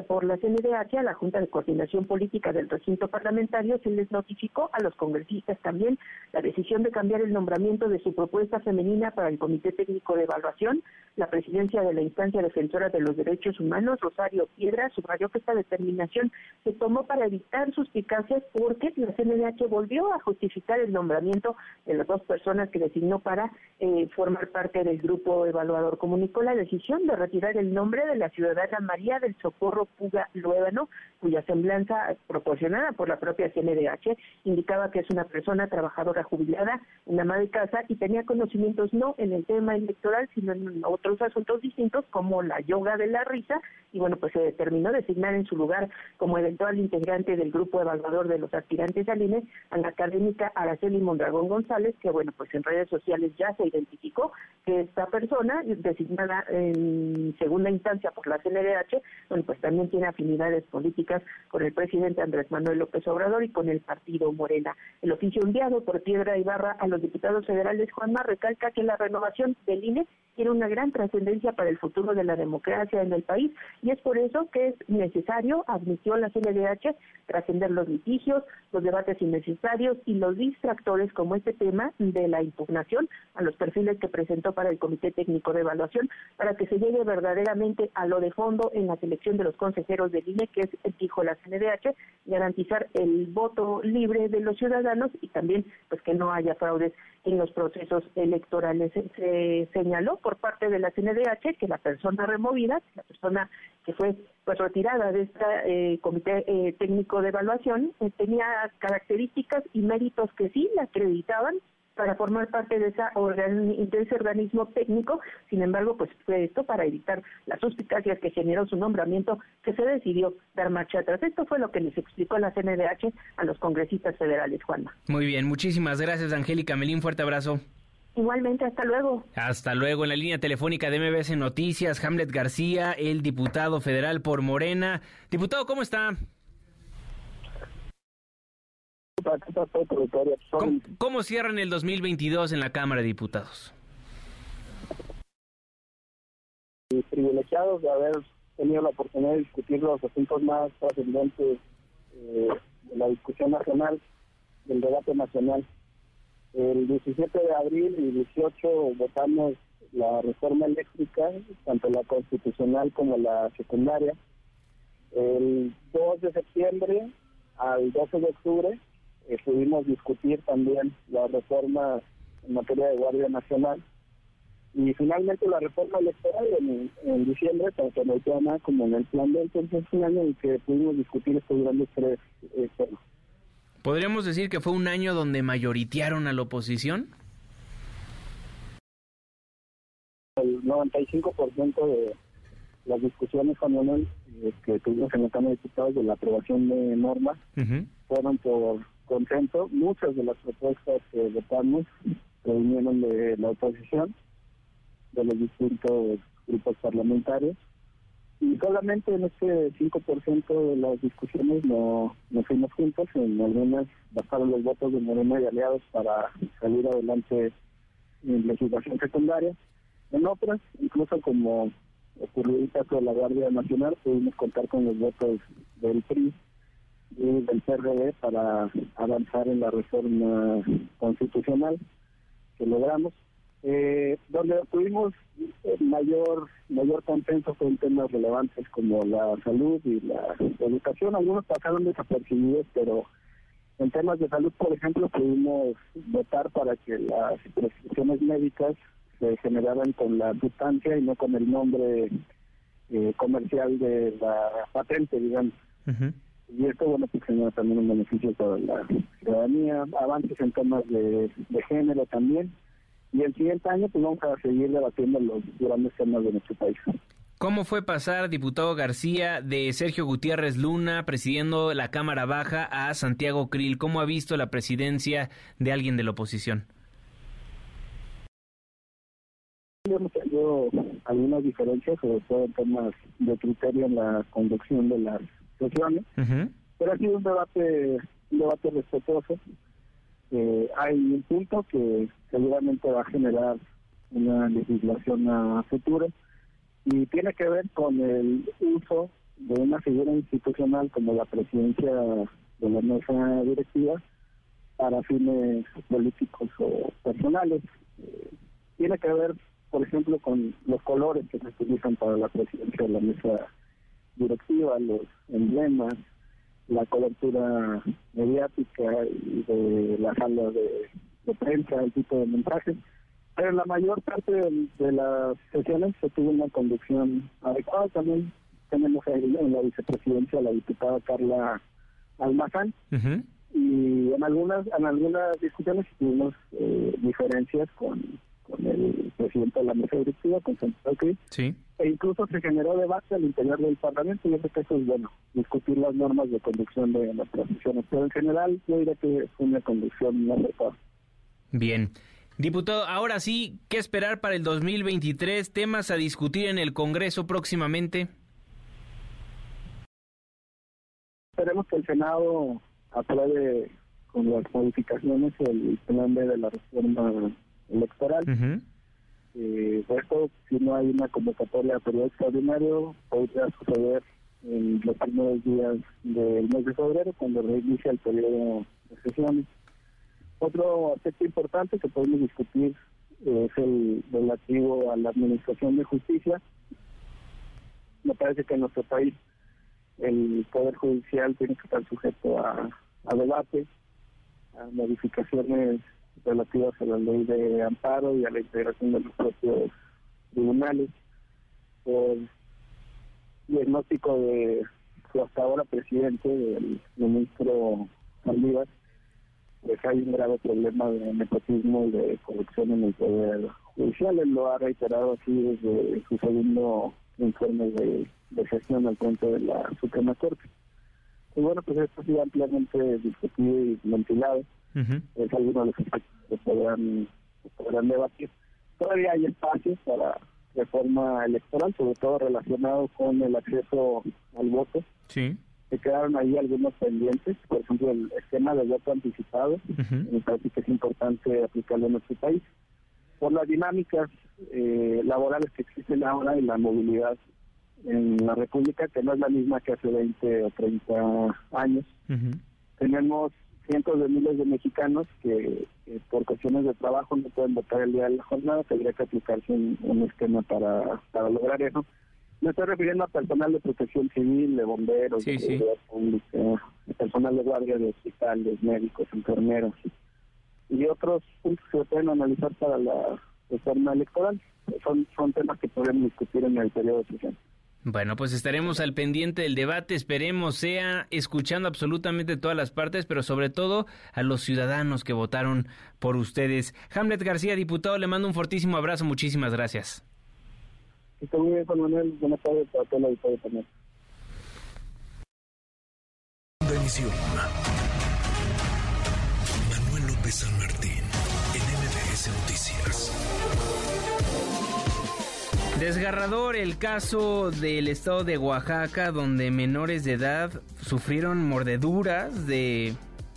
por la CNDH a la Junta de Coordinación Política del recinto parlamentario se les notificó a los congresistas también la decisión de cambiar el nombramiento de su propuesta femenina para el Comité Técnico de Evaluación. La presidencia de la instancia defensora de los derechos humanos, Rosario Piedra, subrayó que esta determinación se tomó para evitar suspicacias porque la CNDH volvió a justificar el nombramiento de las dos personas que designó para eh, formar parte del grupo evaluador comunicó la decisión de retirar el nombre de la ciudadana María del Socorro Puga Luébano, cuya semblanza proporcionada por la propia CNDH indicaba que es una persona trabajadora jubilada, una ama de casa y tenía conocimientos no en el tema electoral, sino en otros asuntos distintos como la yoga de la risa y bueno, pues se determinó designar en su lugar como eventual integrante del grupo evaluador de los aspirantes al INE a la académica Araceli Mondragón González, que bueno, pues en redes sociales ya se identificó que esta persona, designada en segunda instancia por la CNDH, bueno, pues también tiene afinidades políticas con el presidente Andrés Manuel López Obrador y con el partido Morena. El oficio enviado por Piedra Ibarra a los diputados federales, Juanma, recalca que la renovación del INE tiene una gran trascendencia para el futuro de la democracia en el país y es por eso que es necesario, admitió la CNDH, trascender los litigios, los debates innecesarios y los distractores como este tema de la impugnación a los perfiles que presentó para el Comité Técnico de Evaluación para que se llegue verdaderamente a lo de fondo en la selección de los consejeros del INE, que es, dijo la CNDH, garantizar el voto libre de los ciudadanos y también pues que no haya fraudes en los procesos electorales. Se señaló por parte de la CNDH que la persona removida, la persona que fue pues retirada de este comité eh, técnico de evaluación eh, tenía características y méritos que sí la acreditaban para formar parte de, esa de ese organismo técnico. Sin embargo, pues fue esto para evitar las suspicacias que generó su nombramiento que se decidió dar marcha atrás. Esto fue lo que les explicó la CNDH a los congresistas federales, Juanma. Muy bien, muchísimas gracias, Angélica Melín. Fuerte abrazo. Igualmente, hasta luego. Hasta luego. En la línea telefónica de MBS Noticias, Hamlet García, el diputado federal por Morena. Diputado, ¿cómo está? ¿Cómo, ¿Cómo, cierran el 2022 en la Cámara de Diputados? Privilegiados de haber tenido la oportunidad de discutir los asuntos más trascendentes eh, de la discusión nacional, del debate nacional. El 17 de abril y 18 votamos la reforma eléctrica, tanto la constitucional como la secundaria. El 2 de septiembre al 12 de octubre eh, pudimos discutir también la reforma en materia de Guardia Nacional. Y finalmente la reforma electoral en, diciembre, tanto en el tema como en el plan de entonces un año en que pudimos discutir estos grandes tres eh, temas. ¿Podríamos decir que fue un año donde mayoritearon a la oposición? El 95% de las discusiones con eh, que tuvimos en la Cámara de Diputados de la aprobación de normas fueron por consenso. Muchas de las propuestas que votamos vinieron de la oposición, de los distintos grupos parlamentarios. Y solamente en este 5% de las discusiones no, fuimos juntos, en algunas bastaron los votos de Morena y aliados para salir adelante en legislación secundaria, en otras, incluso como ocurrió el caso la Guardia Nacional, pudimos contar con los votos del PRI y del PRD para avanzar en la reforma constitucional que logramos eh, donde tuvimos mayor mayor consenso con temas relevantes como la salud y la educación. Algunos pasaron desapercibidos, pero en temas de salud, por ejemplo, pudimos votar para que las prescripciones médicas se generaran con la sustancia y no con el nombre eh, comercial de la patente, digamos. Y esto, bueno, pues genera también un beneficio para la ciudadanía, avances en temas de género también y el siguiente año pues vamos a seguir debatiendo los grandes temas de nuestro país. ¿Cómo fue pasar, diputado García, de Sergio Gutiérrez Luna presidiendo la Cámara Baja a Santiago Krill? ¿Cómo ha visto la presidencia de alguien de la oposición? Hemos tenido algunas diferencias, sobre todo en temas de criterio en la conducción de las sesiones, pero ha sido un debate, un debate respetuoso eh, hay un punto que seguramente va a generar una legislación a futuro y tiene que ver con el uso de una figura institucional como la presidencia de la mesa directiva para fines políticos o personales. Eh, tiene que ver, por ejemplo, con los colores que se utilizan para la presidencia de la mesa directiva, los emblemas, la cobertura mediática y de la sala de, prensa, el tipo de mensajes. Pero en la mayor parte de, las sesiones se tuvo una conducción adecuada. También tenemos ahí en la vicepresidencia la diputada Carla Almazán. Y en algunas en algunas discusiones tuvimos eh, diferencias con con el presidente de la mesa directiva, con Santiago sí. e incluso se generó debate al interior del Parlamento y yo creo que eso es bueno, discutir las normas de conducción de las transiciones, pero en general yo diría que es una conducción más adecuada. Bien. Diputado, ahora sí, ¿qué esperar para el 2023? ¿Temas a discutir en el Congreso próximamente? Esperemos que el Senado apruebe con las modificaciones el plan B de la reforma electoral. eh, esto, si no hay una convocatoria a periodo extraordinario, podría suceder en los primeros días del mes de febrero, cuando reinicia el periodo de sesiones. Otro aspecto importante que podemos discutir es el relativo a la administración de justicia. Me parece que en nuestro país el Poder Judicial tiene que estar sujeto a, a debate, a modificaciones relativas a la ley de amparo y a la integración de los propios tribunales. El diagnóstico de su hasta ahora presidente, del ministro Saldívar, pues hay un grave problema de nepotismo y de corrupción en el Poder Judicial. Él lo ha reiterado así desde su segundo informe de, gestión al frente de la Suprema Corte. Y bueno, pues esto ha sido ampliamente discutido y ventilado. Es alguno de los aspectos que podrán, podrán debatir. Todavía hay espacios para reforma electoral, sobre todo relacionado con el acceso al voto. Sí se quedaron ahí algunos pendientes, por ejemplo el esquema de voto anticipado, me parece que es importante aplicarlo en nuestro país, por las dinámicas eh, laborales que existen ahora y la movilidad en la República, que no es la misma que hace 20 o 30 años. Tenemos cientos de miles de mexicanos que, por cuestiones de trabajo no pueden votar el día de la jornada, tendría que aplicarse un, esquema para, para lograr eso me estoy refiriendo a personal de protección civil, de bomberos, de seguridad pública, personal de guardia de hospitales, médicos, enfermeros y otros puntos que se pueden analizar para la reforma electoral. Son, son temas que podemos discutir en el periodo siguiente. Bueno, pues estaremos al pendiente del debate, esperemos sea escuchando absolutamente todas las partes, pero sobre todo a los ciudadanos que votaron por ustedes. Hamlet García, diputado, le mando un fortísimo abrazo, muchísimas gracias. Está muy bien, Juan Manuel. Buenas tardes para la auditoría también. Manuel López San Martín, Desgarrador el caso del estado de Oaxaca, donde menores de edad sufrieron mordeduras de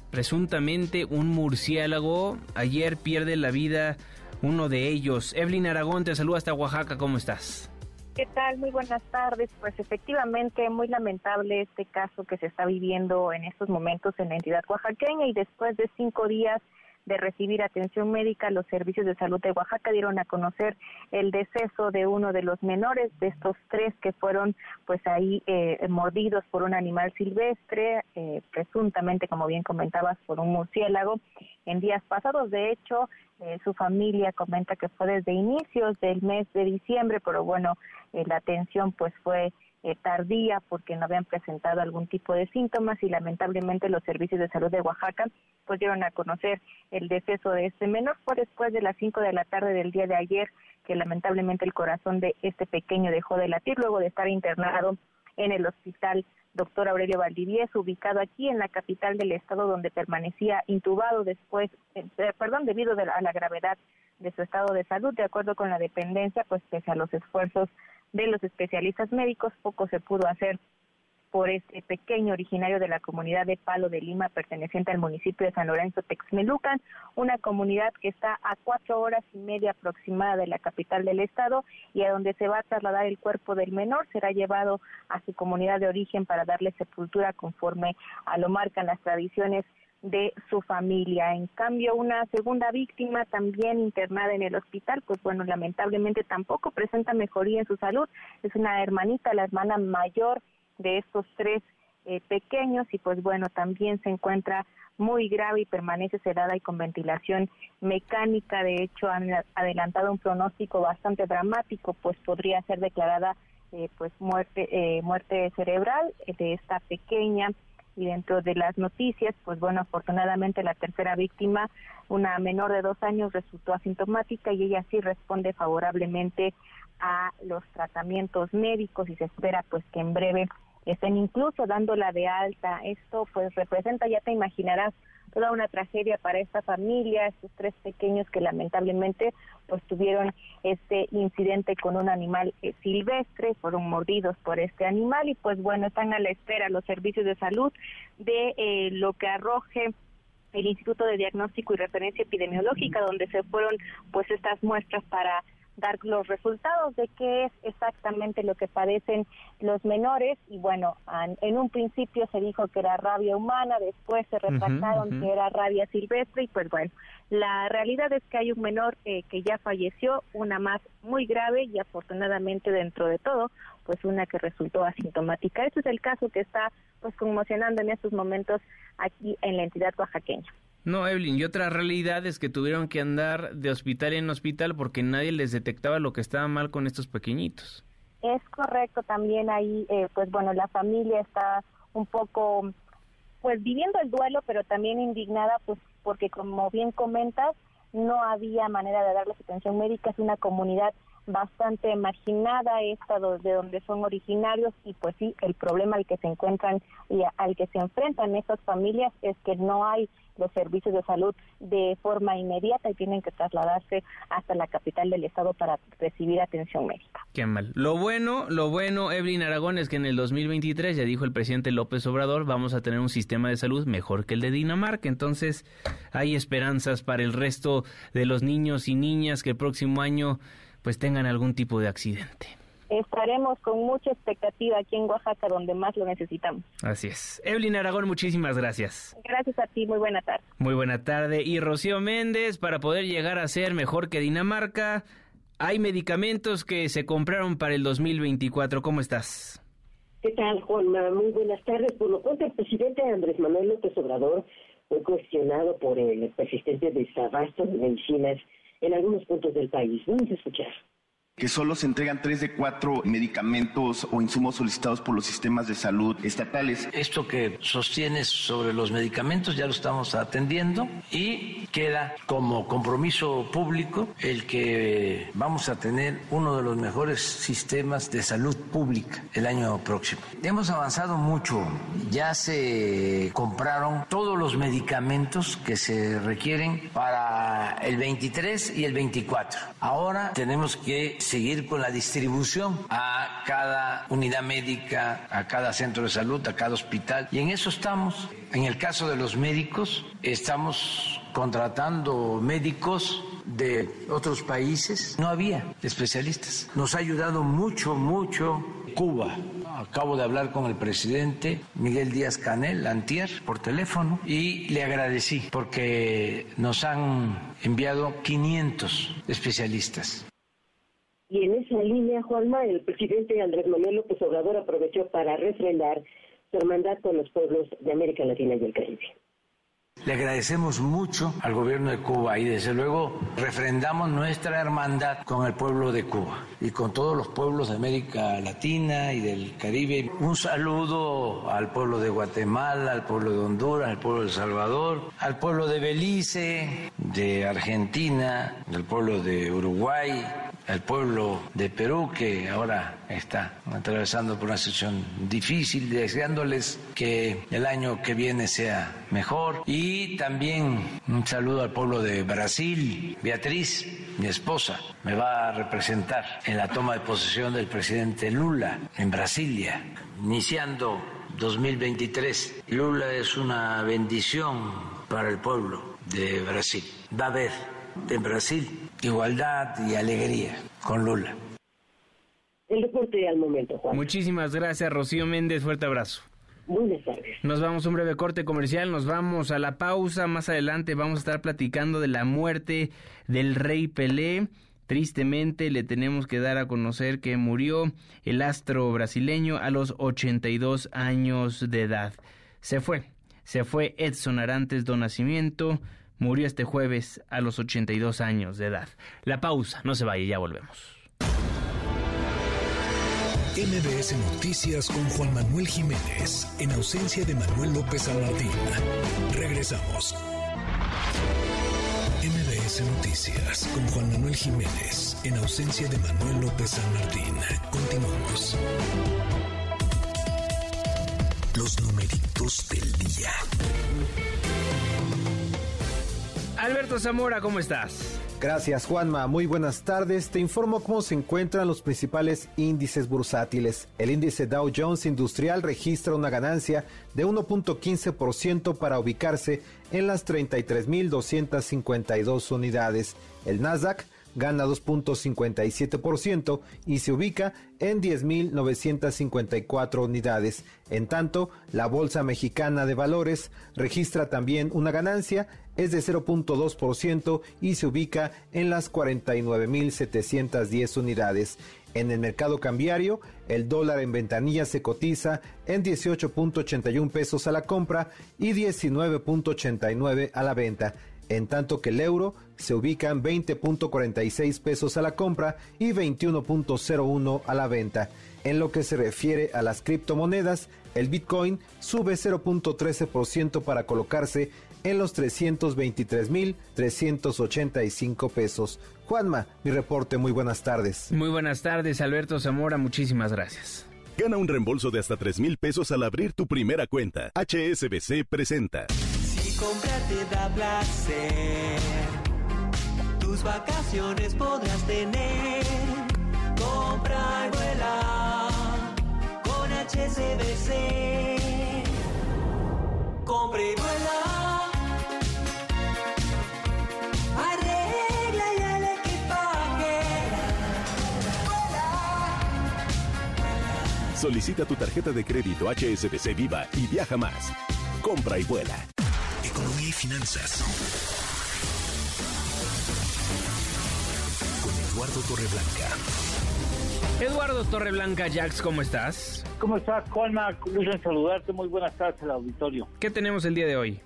presuntamente un murciélago. Ayer pierde la vida uno de ellos. Evelyn Aragón, te saluda hasta Oaxaca, ¿cómo estás? ¿Qué tal? Muy buenas tardes. Pues efectivamente, muy lamentable este caso que se está viviendo en estos momentos en la entidad oaxaqueña y después de cinco días de recibir atención médica, los servicios de salud de Oaxaca dieron a conocer el deceso de uno de los menores de estos tres que fueron pues ahí eh, mordidos por un animal silvestre, eh, presuntamente, como bien comentabas, por un murciélago en días pasados. De hecho, eh, su familia comenta que fue desde inicios del mes de diciembre, pero bueno, la atención pues fue eh, tardía porque no habían presentado algún tipo de síntomas y lamentablemente los servicios de salud de Oaxaca pues dieron a conocer el deceso de este menor. Fue después de las 5 de la tarde del día de ayer que lamentablemente el corazón de este pequeño dejó de latir luego de estar internado en el hospital doctor Aurelio Valdivieso, ubicado aquí en la capital del estado, donde permanecía intubado después, eh, perdón, debido a la gravedad de su estado de salud. De acuerdo con la dependencia, pues pese a los esfuerzos de los especialistas médicos, poco se pudo hacer por este pequeño originario de la comunidad de Palo de Lima, perteneciente al municipio de San Lorenzo Texmelucan, una comunidad que está a cuatro horas y media aproximada de la capital del estado y a donde se va a trasladar el cuerpo del menor, será llevado a su comunidad de origen para darle sepultura conforme a lo marcan las tradiciones de su familia. En cambio, una segunda víctima también internada en el hospital, pues bueno, lamentablemente tampoco presenta mejoría en su salud. Es una hermanita, la hermana mayor de estos tres eh, pequeños y pues bueno, también se encuentra muy grave y permanece sedada y con ventilación mecánica. De hecho, han adelantado un pronóstico bastante dramático, pues podría ser declarada eh, pues muerte eh, muerte cerebral de esta pequeña y dentro de las noticias, pues bueno, afortunadamente la tercera víctima, una menor de dos años, resultó asintomática y ella sí responde favorablemente a los tratamientos médicos y se espera pues que en breve estén incluso dándola de alta. Esto pues representa, ya te imaginarás, toda una tragedia para esta familia, estos tres pequeños que lamentablemente pues tuvieron este incidente con un animal eh, silvestre, fueron mordidos por este animal y pues bueno, están a la espera los servicios de salud de eh, lo que arroje el Instituto de Diagnóstico y Referencia Epidemiológica, donde se fueron pues estas muestras para dar los resultados de qué es exactamente lo que padecen los menores y bueno, en un principio se dijo que era rabia humana, después se retractaron que era rabia silvestre y pues bueno, la realidad es que hay un menor eh, que ya falleció, una más muy grave y afortunadamente dentro de todo, pues una que resultó asintomática. Ese es el caso que está pues conmocionando en estos momentos aquí en la entidad oaxaqueña. No, Evelyn, y otra realidad es que tuvieron que andar de hospital en hospital porque nadie les detectaba lo que estaba mal con estos pequeñitos. Es correcto, también ahí, eh, pues bueno, la familia está un poco, pues viviendo el duelo, pero también indignada, pues porque como bien comentas, no había manera de darles atención médica, es una comunidad bastante marginada esta de donde son originarios y pues sí, el problema al que se encuentran y al que se enfrentan estas familias es que no hay los servicios de salud de forma inmediata y tienen que trasladarse hasta la capital del estado para recibir atención médica. Qué mal. Lo bueno, lo bueno, Evelyn Aragón, es que en el 2023, ya dijo el presidente López Obrador, vamos a tener un sistema de salud mejor que el de Dinamarca. Entonces, hay esperanzas para el resto de los niños y niñas que el próximo año pues tengan algún tipo de accidente. Estaremos con mucha expectativa aquí en Oaxaca, donde más lo necesitamos. Así es. Evelyn Aragón, muchísimas gracias. Gracias a ti, muy buena tarde. Muy buena tarde. Y Rocío Méndez, para poder llegar a ser mejor que Dinamarca, hay medicamentos que se compraron para el 2024. ¿Cómo estás? ¿Qué tal, Juanma? Muy buenas tardes. Por lo cual, el presidente Andrés Manuel López Obrador fue cuestionado por el persistente desabasto de medicinas en algunos puntos del país. Vamos a escuchar que solo se entregan tres de cuatro medicamentos o insumos solicitados por los sistemas de salud estatales. Esto que sostienes sobre los medicamentos ya lo estamos atendiendo y queda como compromiso público el que vamos a tener uno de los mejores sistemas de salud pública el año próximo. Hemos avanzado mucho, ya se compraron todos los medicamentos que se requieren para el 23 y el 24. Ahora tenemos que seguir con la distribución a cada unidad médica, a cada centro de salud, a cada hospital. Y en eso estamos. En el caso de los médicos, estamos contratando médicos de otros países. No había especialistas. Nos ha ayudado mucho, mucho Cuba. Acabo de hablar con el presidente Miguel Díaz Canel, antier, por teléfono, y le agradecí porque nos han enviado 500 especialistas. Y en esa línea, Juanma, el presidente Andrés Manuel López Obrador aprovechó para refrendar su hermandad con los pueblos de América Latina y el Caribe. Le agradecemos mucho al gobierno de Cuba y desde luego refrendamos nuestra hermandad con el pueblo de Cuba y con todos los pueblos de América Latina y del Caribe. Un saludo al pueblo de Guatemala, al pueblo de Honduras, al pueblo de El Salvador, al pueblo de Belice, de Argentina, del pueblo de Uruguay, al pueblo de Perú que ahora está atravesando por una situación difícil, deseándoles que el año que viene sea mejor. Y también un saludo al pueblo de Brasil. Beatriz, mi esposa, me va a representar en la toma de posesión del presidente Lula en Brasilia, iniciando 2023. Lula es una bendición para el pueblo de Brasil. Va a en Brasil igualdad y alegría con Lula. El reporte al momento, Juan. Muchísimas gracias, Rocío Méndez. Fuerte abrazo. Buenas tardes. Nos vamos a un breve corte comercial, nos vamos a la pausa. Más adelante vamos a estar platicando de la muerte del rey Pelé. Tristemente le tenemos que dar a conocer que murió el astro brasileño a los 82 años de edad. Se fue, se fue Edson Arantes do Nacimiento murió este jueves a los 82 años de edad. La pausa, no se vaya, ya volvemos. MBS Noticias con Juan Manuel Jiménez, en ausencia de Manuel López San Martín. Regresamos. MBS Noticias con Juan Manuel Jiménez, en ausencia de Manuel López San Martín. Continuamos. Los numeritos del día. Alberto Zamora, ¿cómo estás? Gracias Juanma, muy buenas tardes. Te informo cómo se encuentran los principales índices bursátiles. El índice Dow Jones Industrial registra una ganancia de 1.15% para ubicarse en las 33.252 unidades. El Nasdaq gana 2.57% y se ubica en 10.954 unidades. En tanto, la Bolsa Mexicana de Valores registra también una ganancia, es de 0.2% y se ubica en las 49.710 unidades. En el mercado cambiario, el dólar en ventanilla se cotiza en 18.81 pesos a la compra y 19.89 a la venta, en tanto que el euro se ubica en 20.46 pesos a la compra y 21.01 a la venta. En lo que se refiere a las criptomonedas, el Bitcoin sube 0.13% para colocarse en los 323.385 pesos. Juanma, mi reporte, muy buenas tardes. Muy buenas tardes, Alberto Zamora, muchísimas gracias. Gana un reembolso de hasta 3 mil pesos al abrir tu primera cuenta. HSBC presenta. Si comprarte da placer, tus vacaciones podrás tener. Compra y vuela con HSBC. Compra y vuela. Solicita tu tarjeta de crédito HSBC Viva y viaja más. Compra y vuela. Economía y finanzas. Con Eduardo Torreblanca. Eduardo Torreblanca, Jax, ¿cómo estás? ¿Cómo estás, Juanma? Gusto en saludarte. Muy buenas tardes al auditorio. ¿Qué tenemos el día de hoy?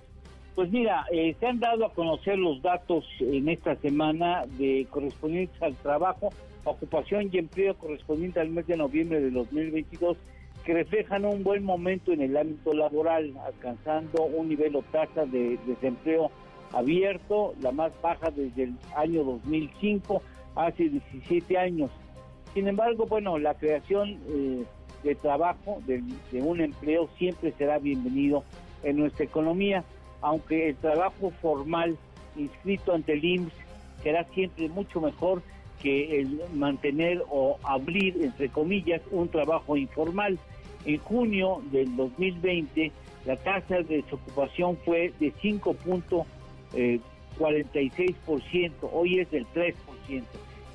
Pues mira, eh, se han dado a conocer los datos en esta semana de correspondientes al trabajo, ocupación y empleo correspondiente al mes de noviembre de 2022 que reflejan un buen momento en el ámbito laboral, alcanzando un nivel o tasa de desempleo abierto, la más baja desde el año 2005, hace 17 años. Sin embargo, bueno, la creación eh, de trabajo, de, de un empleo, siempre será bienvenido en nuestra economía, aunque el trabajo formal inscrito ante el IMSS será siempre mucho mejor que el mantener o abrir, entre comillas, un trabajo informal. En junio del 2020, la tasa de desocupación fue de 5.46%, hoy es del 3%.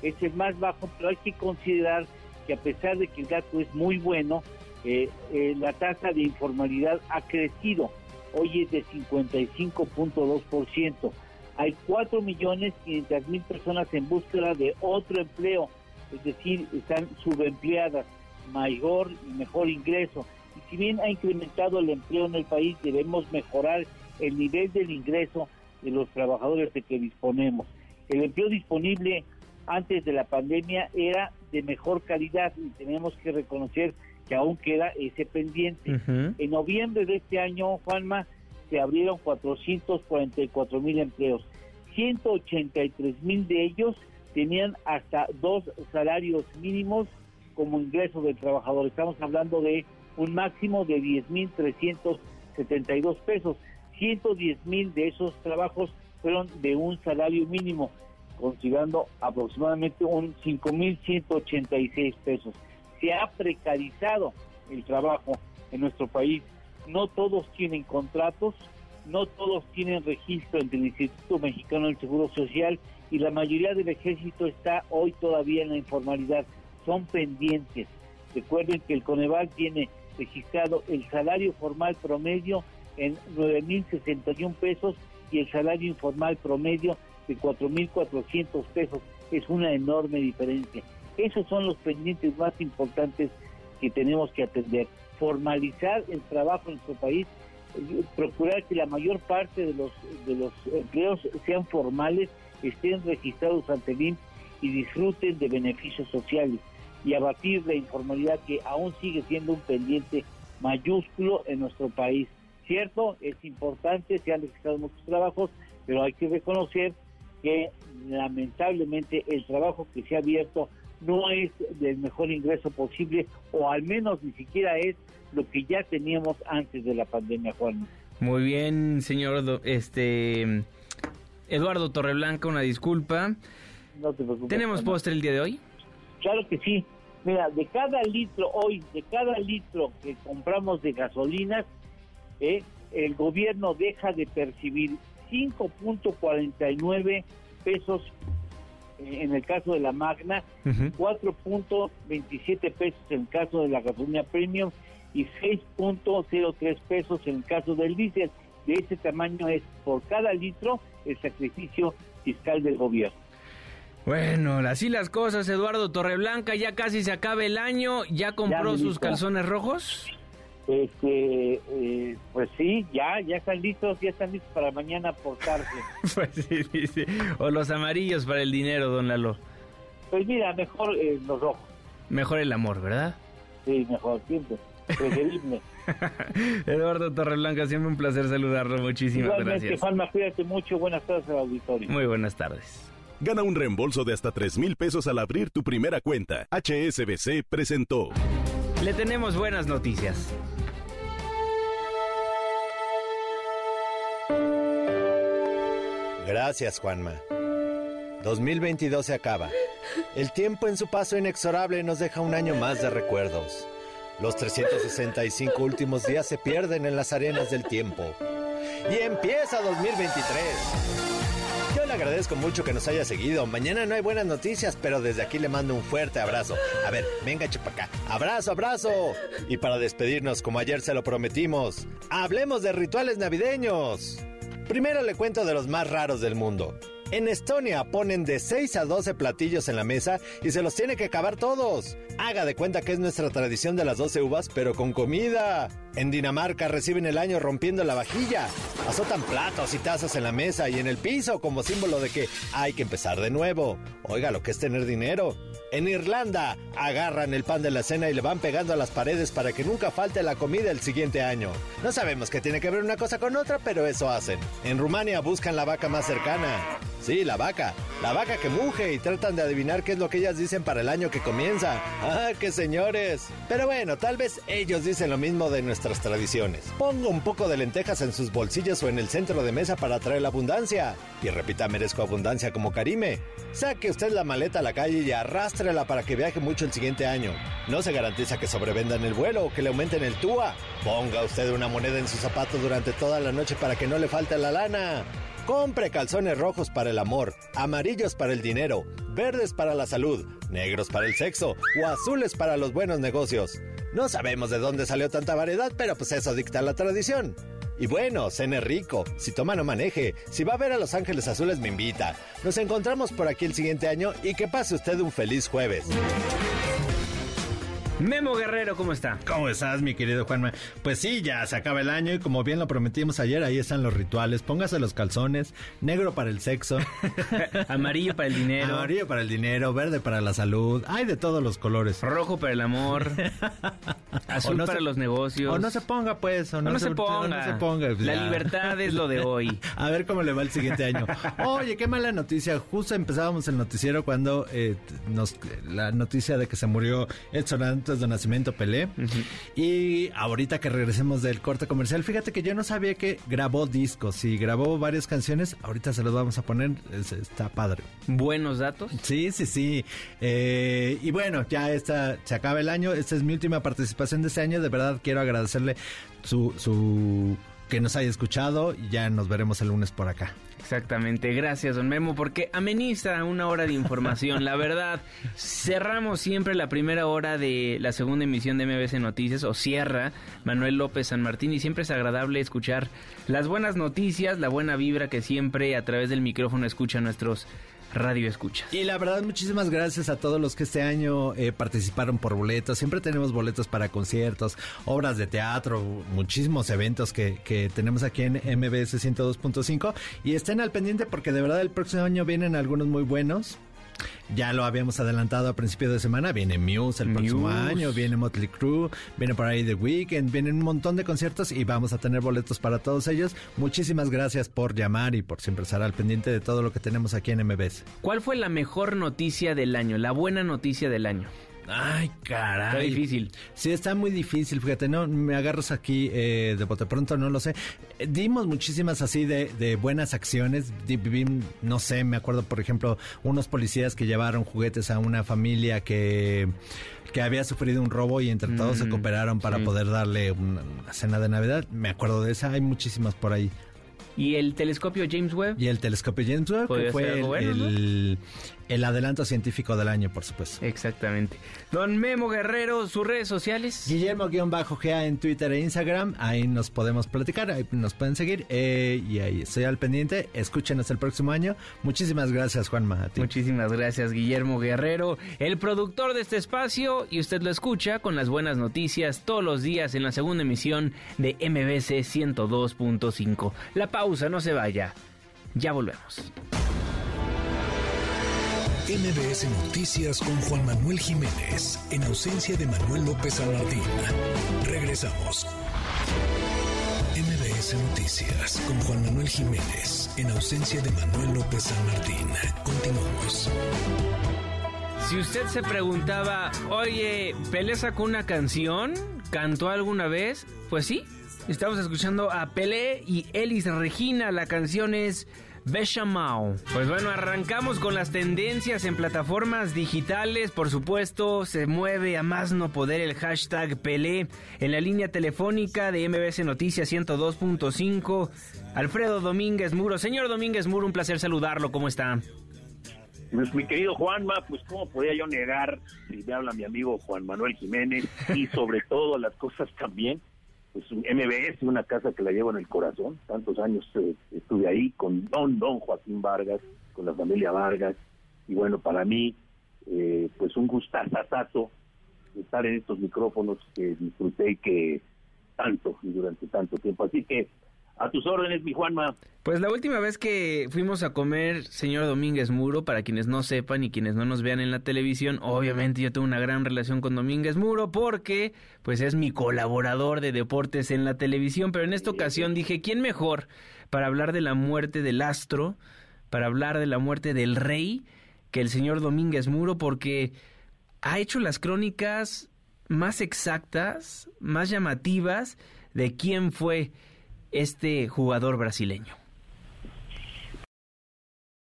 Es el más bajo, pero hay que considerar que a pesar de que el dato es muy bueno, eh, eh, la tasa de informalidad ha crecido, hoy es de 55.2%. Hay 4.500.000 personas en búsqueda de otro empleo, es decir, están subempleadas, mayor y mejor ingreso. Y si bien ha incrementado el empleo en el país, debemos mejorar el nivel del ingreso de los trabajadores de que disponemos. El empleo disponible antes de la pandemia era de mejor calidad y tenemos que reconocer que aún queda ese pendiente. En noviembre de este año, Juanma, se abrieron 444 mil empleos. 183 mil de ellos tenían hasta dos salarios mínimos como ingreso del trabajador. Estamos hablando de un máximo de 10 mil 372 pesos. 110 mil de esos trabajos fueron de un salario mínimo, considerando aproximadamente un 5 mil 186 pesos. Se ha precarizado el trabajo en nuestro país. No todos tienen contratos, no todos tienen registro ante el Instituto Mexicano del Seguro Social y la mayoría del ejército está hoy todavía en la informalidad. Son pendientes. Recuerden que el Coneval tiene registrado el salario formal promedio en 9.061 pesos y el salario informal promedio de 4.400 pesos. Es una enorme diferencia. Esos son los pendientes más importantes que tenemos que atender. Formalizar el trabajo en nuestro país, procurar que la mayor parte de los, de los empleos sean formales, estén registrados ante el IMSS y disfruten de beneficios sociales y abatir la informalidad que aún sigue siendo un pendiente mayúsculo en nuestro país. Cierto, es importante, se han registrado muchos trabajos, pero hay que reconocer que lamentablemente el trabajo que se ha abierto no es del mejor ingreso posible o al menos ni siquiera es lo que ya teníamos antes de la pandemia, Juan. Muy bien, señor este Eduardo Torreblanca, una disculpa. No te preocupes. ¿Tenemos postre el día de hoy? Claro que sí. Mira, de cada litro hoy, de cada litro que compramos de gasolinas, eh, el gobierno deja de percibir 5.49 pesos eh, en el caso de la Magna, 4.27 pesos en el caso de la gasolina premium y 6.03 pesos en el caso del diésel. De ese tamaño es por cada litro el sacrificio fiscal del gobierno. Bueno, así las cosas, Eduardo Torreblanca, ya casi se acaba el año, ¿ya compró sus calzones rojos? Este, eh, pues sí, ya, ya están listos, ya están listos para mañana portarse. Pues sí, sí, sí. O los amarillos para el dinero, don Lalo. Pues mira, mejor eh, los rojos, Mejor el amor, ¿verdad? sí, mejor, siempre, preferible. Eduardo Torreblanca, siempre un placer saludarlo, muchísimas Igualmente, gracias. Juanma, cuídate mucho, buenas tardes al auditorio. Muy buenas tardes. Gana un reembolso de hasta 3 mil pesos al abrir tu primera cuenta. HSBC presentó. Le tenemos buenas noticias. Gracias, Juanma. 2022 se acaba. El tiempo en su paso inexorable nos deja un año más de recuerdos. Los 365 últimos días se pierden en las arenas del tiempo. Y empieza 2023. Agradezco mucho que nos haya seguido. Mañana no hay buenas noticias, pero desde aquí le mando un fuerte abrazo. A ver, venga, chupacá. Abrazo, abrazo. Y para despedirnos, como ayer se lo prometimos, hablemos de rituales navideños. Primero le cuento de los más raros del mundo. En Estonia ponen de 6 a 12 platillos en la mesa y se los tiene que acabar todos. Haga de cuenta que es nuestra tradición de las 12 uvas, pero con comida. En Dinamarca reciben el año rompiendo la vajilla. Azotan platos y tazas en la mesa y en el piso como símbolo de que hay que empezar de nuevo. Oiga lo que es tener dinero. En Irlanda agarran el pan de la cena y le van pegando a las paredes para que nunca falte la comida el siguiente año. No sabemos qué tiene que ver una cosa con otra, pero eso hacen. En Rumania buscan la vaca más cercana. Sí, la vaca. La vaca que muge y tratan de adivinar qué es lo que ellas dicen para el año que comienza. ¡Ah, qué señores! Pero bueno, tal vez ellos dicen lo mismo de nuestras tradiciones. Ponga un poco de lentejas en sus bolsillos o en el centro de mesa para atraer la abundancia. Y repita, merezco abundancia como Karime. Saque usted la maleta a la calle y arrástrela para que viaje mucho el siguiente año. No se garantiza que sobrevendan el vuelo o que le aumenten el TUA. Ponga usted una moneda en su zapato durante toda la noche para que no le falte la lana. Compre calzones rojos para el amor, amarillos para el dinero, verdes para la salud, negros para el sexo o azules para los buenos negocios. No sabemos de dónde salió tanta variedad, pero pues eso dicta la tradición. Y bueno, cene rico. Si toma, no maneje. Si va a ver a Los Ángeles Azules, me invita. Nos encontramos por aquí el siguiente año y que pase usted un feliz jueves. Memo Guerrero, ¿cómo está? ¿Cómo estás, mi querido Juanma? Pues sí, ya se acaba el año y como bien lo prometimos ayer, ahí están los rituales. Póngase los calzones, negro para el sexo, Amarillo para el dinero. amarillo para el dinero, verde para la salud. Hay de todos los colores. Rojo para el amor. Azul no para se- los negocios. O no se ponga, pues. O no, no se ponga. o no se ponga. La Ya. libertad es lo de hoy. A ver cómo le va el siguiente año. Oye, qué mala noticia. Justo empezábamos el noticiero cuando eh, nos, la noticia de que se murió Edson de nacimiento Pelé. Y ahorita que regresemos del corte comercial, fíjate que yo no sabía que grabó discos y grabó varias canciones. Ahorita se los vamos a poner. Es- está padre. Buenos datos. Sí, sí, sí. Eh, y bueno, ya está, se acaba el año. Esta es mi última participación de este año. De verdad quiero agradecerle su, su que nos haya escuchado y ya nos veremos el lunes por acá. Exactamente, gracias don Memo, porque ameniza una hora de información. La verdad, cerramos siempre la primera hora de la segunda emisión de MBC Noticias, o cierra Manuel López San Martín, y siempre es agradable escuchar las buenas noticias, la buena vibra que siempre a través del micrófono escuchan nuestros radio escuchas. Y la verdad, muchísimas gracias a todos los que este año eh, participaron por boletos. Siempre tenemos boletos para conciertos, obras de teatro, muchísimos eventos que, que tenemos aquí en MBS 102.5. Y estén al pendiente porque de verdad el próximo año vienen algunos muy buenos. Ya lo habíamos adelantado a principio de semana. Viene Muse el próximo año, viene Motley Crue, viene por ahí The Weeknd, vienen un montón de conciertos y vamos a tener boletos para todos ellos. Muchísimas gracias por llamar y por siempre estar al pendiente de todo lo que tenemos aquí en MBS. ¿Cuál fue la mejor noticia del año, la buena noticia del año? Ay, caray. Está difícil. Sí, está muy difícil, fíjate, no me agarras aquí eh, de bote pronto, no lo sé. Eh, Dimos muchísimas así de, de buenas acciones. No sé, me acuerdo, por ejemplo, unos policías que llevaron juguetes a una familia que, que había sufrido un robo y entre todos se Mm, cooperaron para sí. poder darle una, una cena de Navidad. Me acuerdo de esa, hay muchísimas por ahí. ¿Y el telescopio James Webb? Y el telescopio James Webb, que fue el. El- El adelanto científico del año, por supuesto. Exactamente. Don Memo Guerrero, sus redes sociales. Guillermo-GA en Twitter e Instagram. Ahí nos podemos platicar, ahí nos pueden seguir. eh, y ahí estoy al pendiente. Escúchenos el próximo año. Muchísimas gracias, Juanma. A ti. Muchísimas gracias, Guillermo Guerrero, el productor de este espacio. Y usted lo escucha con las buenas noticias todos los días en la segunda emisión de MBC 102.5. La pausa, no se vaya. Ya volvemos. MBS Noticias con Juan Manuel Jiménez, en ausencia de Manuel López San. Regresamos. MBS Noticias con Juan Manuel Jiménez, en ausencia de Manuel López San Martín. Continuamos. Si usted se preguntaba, oye, ¿Pelé sacó una canción? ¿Cantó alguna vez? Pues sí, estamos escuchando a Pelé y Elis Regina. La canción es Bechamao. Pues bueno, arrancamos con las tendencias en plataformas digitales. Por supuesto, se mueve a más no poder el hashtag Pelé en la línea telefónica de MBS Noticias 102.5. Alfredo Domínguez Muro. Señor Domínguez Muro, un placer saludarlo. ¿Cómo está? Pues mi querido Juanma, pues cómo podía yo negar si me habla mi amigo Juan Manuel Jiménez y sobre todo las cosas también, pues un MBS, una casa que la llevo en el corazón, tantos años eh, estuve ahí con don don Joaquín Vargas, con la familia Vargas. Y bueno, para mí eh, pues un gustazazazo estar en estos micrófonos que disfruté y que tanto y durante tanto tiempo, así que a tus órdenes, mi Juanma. Pues la última vez que fuimos a comer, señor Domínguez Muro, para quienes no sepan y quienes no nos vean en la televisión, obviamente yo tengo una gran relación con Domínguez Muro porque pues es mi colaborador de deportes en la televisión, pero en esta ocasión dije, ¿quién mejor para hablar de la muerte del astro, para hablar de la muerte del rey, que el señor Domínguez Muro porque ha hecho las crónicas más exactas, más llamativas de quién fue este jugador brasileño?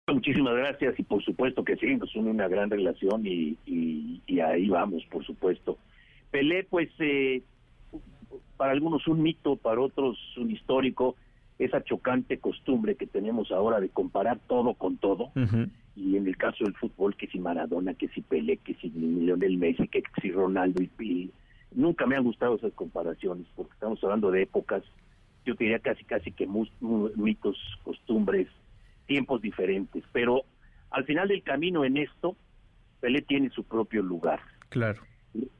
Muchísimas gracias y por supuesto que sí, nos une una gran relación y, y, y ahí vamos, por supuesto. Pelé, pues, eh, para algunos un mito, para otros un histórico, esa chocante costumbre que tenemos ahora de comparar todo con todo, y en el caso del fútbol, que si Maradona, que si Pelé, que si Lionel Messi, que si Ronaldo y, y nunca me han gustado esas comparaciones, porque estamos hablando de épocas yo diría casi casi que mus- mitos, costumbres, tiempos diferentes, pero al final del camino en esto, Pelé tiene su propio lugar. Claro.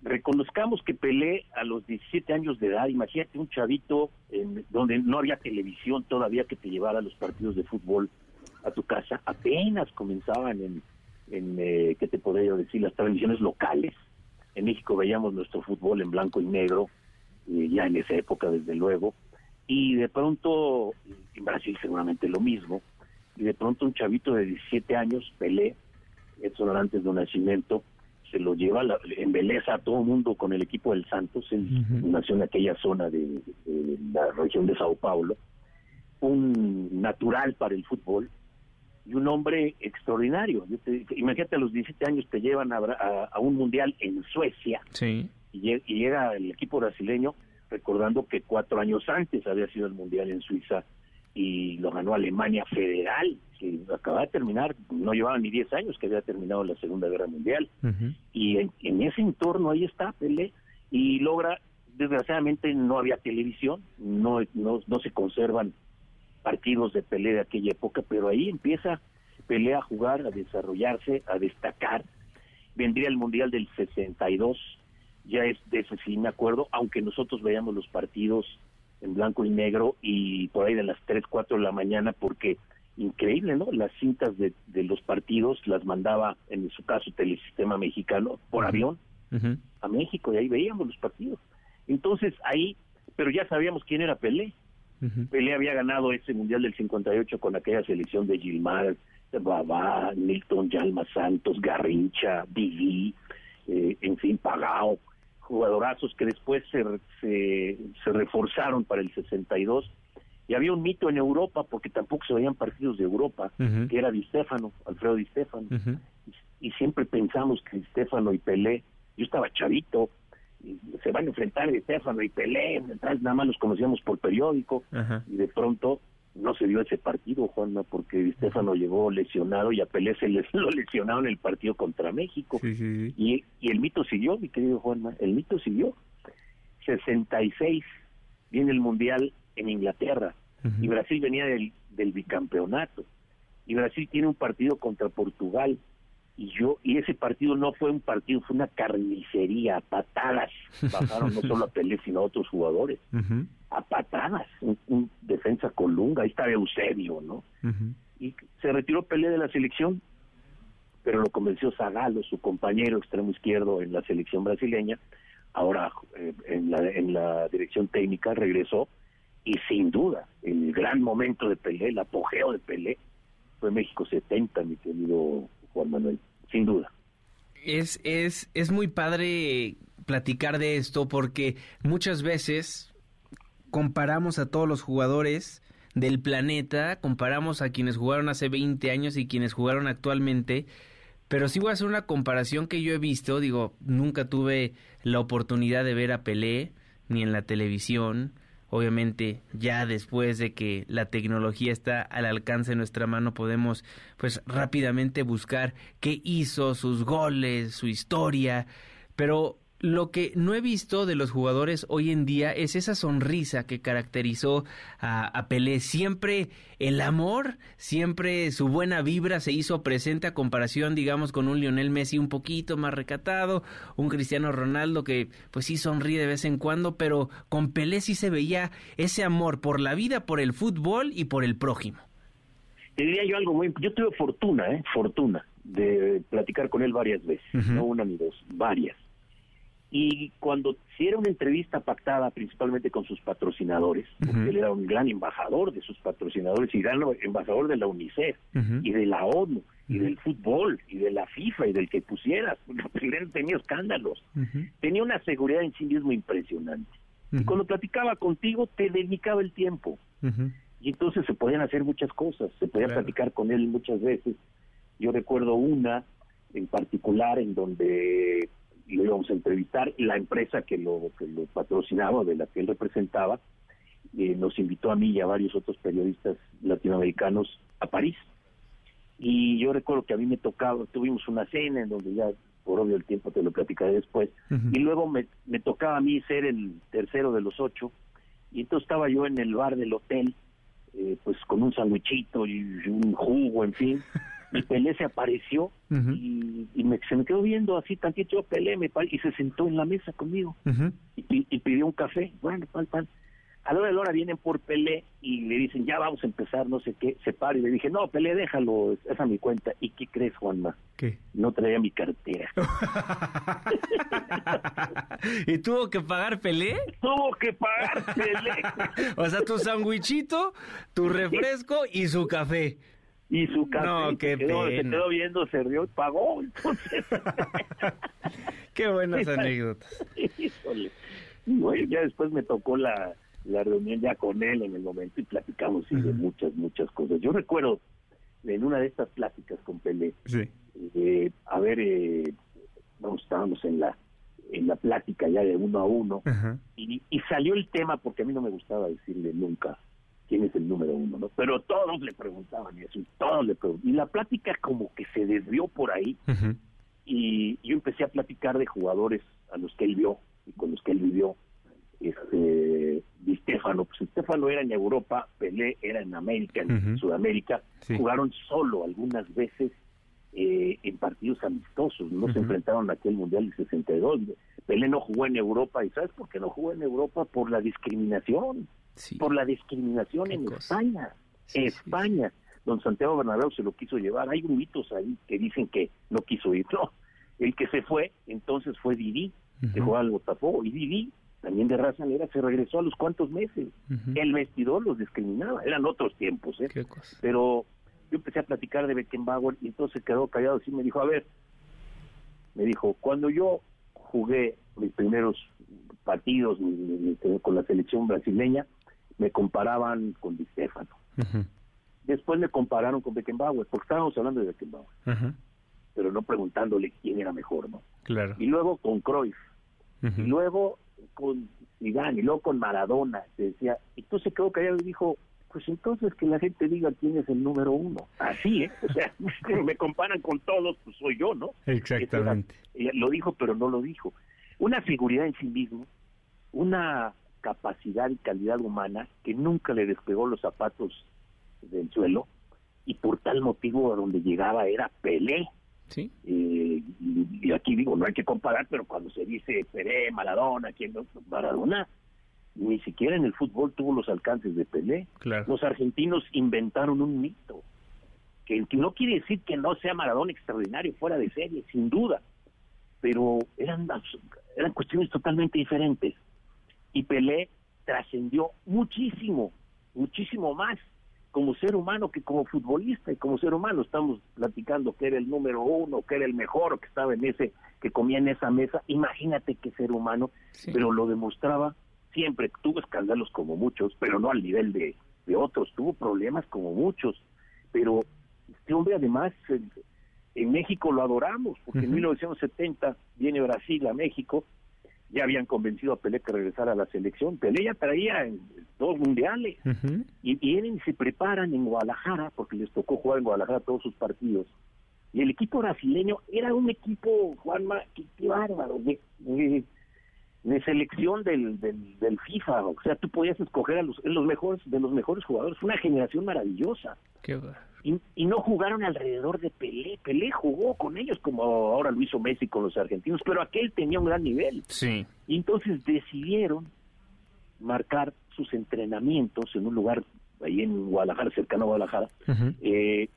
Reconozcamos que Pelé a los 17 años de edad, imagínate un chavito en, donde no había televisión todavía que te llevara los partidos de fútbol a tu casa, apenas comenzaban en, en eh, ¿qué te podría decir? Las transmisiones locales. En México veíamos nuestro fútbol en blanco y negro, eh, ya en esa época desde luego, y de pronto, en Brasil seguramente lo mismo, y de pronto un chavito de 17 años, Pelé, Edson Arantes de Nacimiento, se lo lleva, la, embeleza a todo el mundo con el equipo del Santos, él nació en aquella zona de, de la región de Sao Paulo, un natural para el fútbol y un hombre extraordinario. Yo te- imagínate a los 17 años te llevan a, Bra- a- a un mundial en Suecia Sí. y, lle- y llega el equipo brasileño recordando que cuatro años antes había sido el mundial en Suiza y lo ganó Alemania Federal, que acaba de terminar, no llevaba ni 10 años que había terminado la Segunda Guerra Mundial. Y en, en ese entorno ahí está Pelé y logra, desgraciadamente no había televisión, no, no, no se conservan partidos de Pelé de aquella época, pero ahí empieza Pelé a jugar, a desarrollarse, a destacar. Vendría el Mundial del 62, ya es de ese sí me acuerdo, aunque nosotros veíamos los partidos en blanco y negro y por ahí de las 3, 4 de la mañana, porque increíble, ¿no? Las cintas de, de los partidos las mandaba, en su caso, Telesistema Mexicano, por avión a México y ahí veíamos los partidos. Entonces ahí, pero ya sabíamos quién era Pelé. Pelé había ganado ese Mundial del 58 con aquella selección de Gilmar, Babá, Milton, Yalma Santos, Garrincha, Didi, eh, en fin, Pagao, jugadorazos que después se, se, se reforzaron para el 62 y había un mito en Europa porque tampoco se veían partidos de Europa que era Di Stefano, Alfredo Di Stefano y siempre pensamos que Di Stefano y Pelé yo estaba chavito y se van a enfrentar Di Stefano y Pelé entonces nada más los conocíamos por periódico y de pronto no se dio ese partido, Juanma, porque Di Stefano llegó lesionado y a Pelé se les, lo lesionaron en el partido contra México. Y, y el mito siguió, mi querido Juanma, el mito siguió. 66 viene el Mundial en Inglaterra y Brasil venía del, del bicampeonato. Y Brasil tiene un partido contra Portugal y yo y ese partido no fue un partido fue una carnicería a patadas. Bajaron no solo a Pelé sino a otros jugadores. A patadas un, un defensa colunga ahí estaba Eusebio no y se retiró Pelé de la selección pero lo convenció Zagallo su compañero extremo izquierdo en la selección brasileña. Ahora eh, en la en la dirección técnica regresó y sin duda el gran momento de Pelé el apogeo de Pelé fue México 70 mi querido Juan Manuel, sin duda. Es, es, es muy padre platicar de esto porque muchas veces comparamos a todos los jugadores del planeta, comparamos a quienes jugaron hace 20 años y quienes jugaron actualmente, pero sí voy a hacer una comparación que yo he visto, digo, nunca tuve la oportunidad de ver a Pelé, ni en la televisión, obviamente ya después de que la tecnología está al alcance de nuestra mano podemos pues rápidamente buscar qué hizo, sus goles, su historia, pero lo que no he visto de los jugadores hoy en día es esa sonrisa que caracterizó a, Pelé. Siempre el amor, siempre su buena vibra se hizo presente a comparación, digamos, con un Lionel Messi un poquito más recatado, un Cristiano Ronaldo que pues sí sonríe de vez en cuando, pero con Pelé sí se veía ese amor por la vida, por el fútbol y por el prójimo. Te diría yo algo muy... Yo tuve fortuna, ¿eh? Fortuna de platicar con él varias veces, no una ni dos, varias y cuando era una entrevista pactada principalmente con sus patrocinadores, porque él era un gran embajador de sus patrocinadores y gran embajador de la UNICEF y de la ONU y del fútbol y de la FIFA y del que pusieras, porque él tenía escándalos, tenía una seguridad en sí mismo impresionante. Y cuando platicaba contigo te dedicaba el tiempo. Y entonces se podían hacer muchas cosas, se podía platicar con él muchas veces. Yo recuerdo una en particular en donde lo íbamos a entrevistar. La empresa que lo, que lo patrocinaba, de la que él representaba, eh, nos invitó a mí y a varios otros periodistas latinoamericanos a París. Y yo recuerdo que a mí me tocaba, tuvimos una cena en donde ya, por obvio el tiempo te lo platicaré después, y luego me, me tocaba a mí ser el tercero de los ocho, y entonces estaba yo en el bar del hotel, eh, pues con un sandwichito y un jugo, en fin, y Pelé se apareció y, me, se me quedó viendo así tantito, yo Pelé me y se sentó en la mesa conmigo y, pidió un café, bueno, pal, pal. A la hora de la hora vienen por Pelé y le dicen, ya vamos a empezar, no sé qué, se para y le dije, no, Pelé, déjalo, es a mi cuenta. ¿Y qué crees, Juanma? ¿Qué? No traía mi cartera. ¿Y tuvo que pagar Pelé? Tuvo que pagar Pelé. o sea, tu sandwichito, tu refresco y su café y su café no, qué se, quedó, se quedó viendo, se rió y pagó. Entonces... qué buenas anécdotas. Híjole. Bueno, ya después me tocó la, la reunión ya con él en el momento y platicamos sí, de muchas, muchas cosas. Yo recuerdo en una de estas pláticas con Pelé, sí. eh, a ver, eh, vamos, estábamos en la en la plática ya de uno a uno y, y salió el tema porque a mí no me gustaba decirle nunca quién es el número uno, ¿no? Pero todos le preguntaban eso, y todos le preguntaban. Y la plática como que se desvió por ahí, y yo empecé a platicar de jugadores a los que él vio y con los que él vivió. Este, Di Stefano, pues Stefano era en Europa, Pelé era en América, en Sudamérica, jugaron solo algunas veces eh, en partidos amistosos, no se enfrentaron a aquel Mundial del 62. Pelé no jugó en Europa, ¿y sabes por qué no jugó en Europa? Por la discriminación por la discriminación en España. España. Don Santiago Bernabéu se lo quiso llevar. Hay grupitos ahí que dicen que no quiso ir. No, el que se fue entonces fue Didi, que jugaba al Botafogo. Y Didi, también de raza negra, se regresó a los cuantos meses. El vestidor los discriminaba. Eran otros tiempos, ¿eh? Pero yo empecé a platicar de Beckenbauer y entonces quedó callado y me dijo, a ver, me dijo, cuando yo jugué mis primeros partidos con la selección brasileña, me comparaban con Di Stefano. Después me compararon con Beckenbauer, porque estábamos hablando de Beckenbauer, pero no preguntándole quién era mejor, ¿no? Claro. Y luego con Cruyff, y luego con Zidane, y luego con Maradona, se decía, y entonces quedó callado y dijo, pues entonces que la gente diga quién es el número uno. Así, ¿eh? O sea, me comparan con todos, pues soy yo, ¿no? Exactamente. Lo dijo, pero no lo dijo. Una seguridad en sí mismo, una capacidad y calidad humana que nunca le despegó los zapatos del suelo y por tal motivo a donde llegaba era Pelé. Sí. Eh, y, y aquí digo, no hay que comparar, pero cuando se dice Pelé, Maradona, ¿quién no? Maradona ni siquiera en el fútbol tuvo los alcances de Pelé. Claro. Los argentinos inventaron un mito, que, que no quiere decir que no sea Maradona extraordinario, fuera de serie, sin duda, pero eran, eran cuestiones totalmente diferentes. Y Pelé trascendió muchísimo, muchísimo más como ser humano que como futbolista y como ser humano. Estamos platicando que era el número uno, que era el mejor, que estaba en ese, que comía en esa mesa, imagínate qué ser humano, pero lo demostraba siempre, tuvo escándalos como muchos, pero no al nivel de, de otros, tuvo problemas como muchos, pero este hombre además en, en México lo adoramos, porque en 1970 viene Brasil a México, ya habían convencido a Pelé que regresara a la selección, Pelé ya traía dos mundiales, y vienen y se preparan en Guadalajara, porque les tocó jugar en Guadalajara todos sus partidos. Y el equipo brasileño era un equipo, Juanma, qué, qué bárbaro, de, de- de selección del, del, del FIFA. O sea, tú podías escoger a los, los mejores, de los mejores jugadores. Fue una generación maravillosa. Qué va- Y, y no jugaron alrededor de Pelé. Pelé jugó con ellos como ahora lo hizo Messi con los argentinos, pero aquel tenía un gran nivel. Sí. Y entonces decidieron marcar sus entrenamientos en un lugar ahí en Guadalajara, cercano a Guadalajara, eh,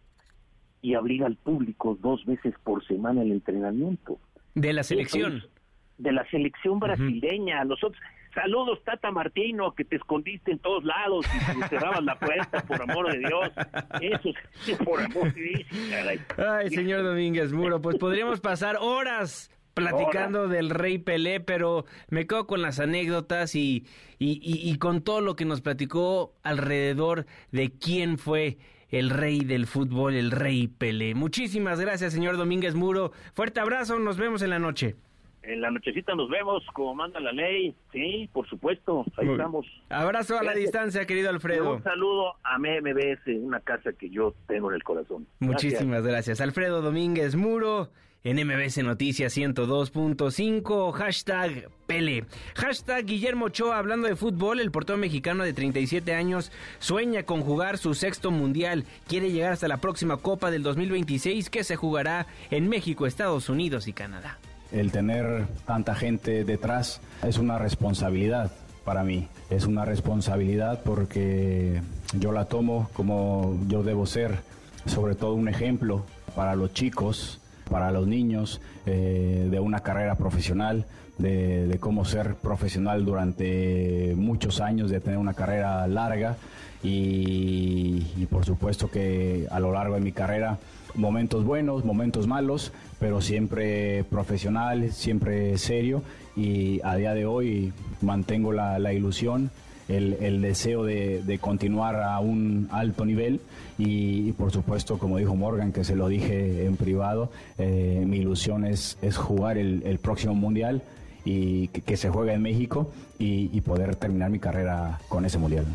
y abrir al público dos veces por semana el entrenamiento. De la selección. Entonces, de la selección brasileña. Nosotros, saludos Tata Martino, que te escondiste en todos lados y te cerrabas la puerta, por amor de Dios. Eso, sí, por amor de Dios, caray. Ay, señor Domínguez Muro, pues podríamos pasar horas platicando del rey Pelé, pero me quedo con las anécdotas y, y, y- y con todo lo que nos platicó alrededor de quién fue el rey del fútbol, el rey Pelé. Muchísimas gracias, señor Domínguez Muro. Fuerte abrazo, nos vemos en la noche. En la nochecita nos vemos, como manda la ley. Sí, por supuesto, ahí Muy- estamos. Abrazo a la Gracias. distancia, querido Alfredo. Un saludo a MMBS, una casa que yo tengo en el corazón. Muchísimas gracias. Alfredo Domínguez Muro en MBC Noticias 102.5, hashtag Pele. Hashtag Guillermo Ochoa, hablando de fútbol, el portero mexicano de 37 años sueña con jugar su sexto mundial. Quiere llegar hasta la próxima Copa del 2026 que se jugará en México, Estados Unidos y Canadá. El tener tanta gente detrás es una responsabilidad para mí. Es una responsabilidad porque yo la tomo como yo debo ser, sobre todo un ejemplo para los chicos, para los niños, eh, de una carrera profesional, de, cómo ser profesional durante muchos años, de tener una carrera larga y por supuesto que a lo largo de mi carrera momentos buenos, momentos malos, pero siempre profesional, siempre serio y a día de hoy mantengo la, ilusión, el, deseo de, continuar a un alto nivel y, por supuesto, como dijo Morgan, que se lo dije en privado, eh, mi ilusión es, jugar el, próximo mundial y que, se juegue en México y poder terminar mi carrera con ese mundial.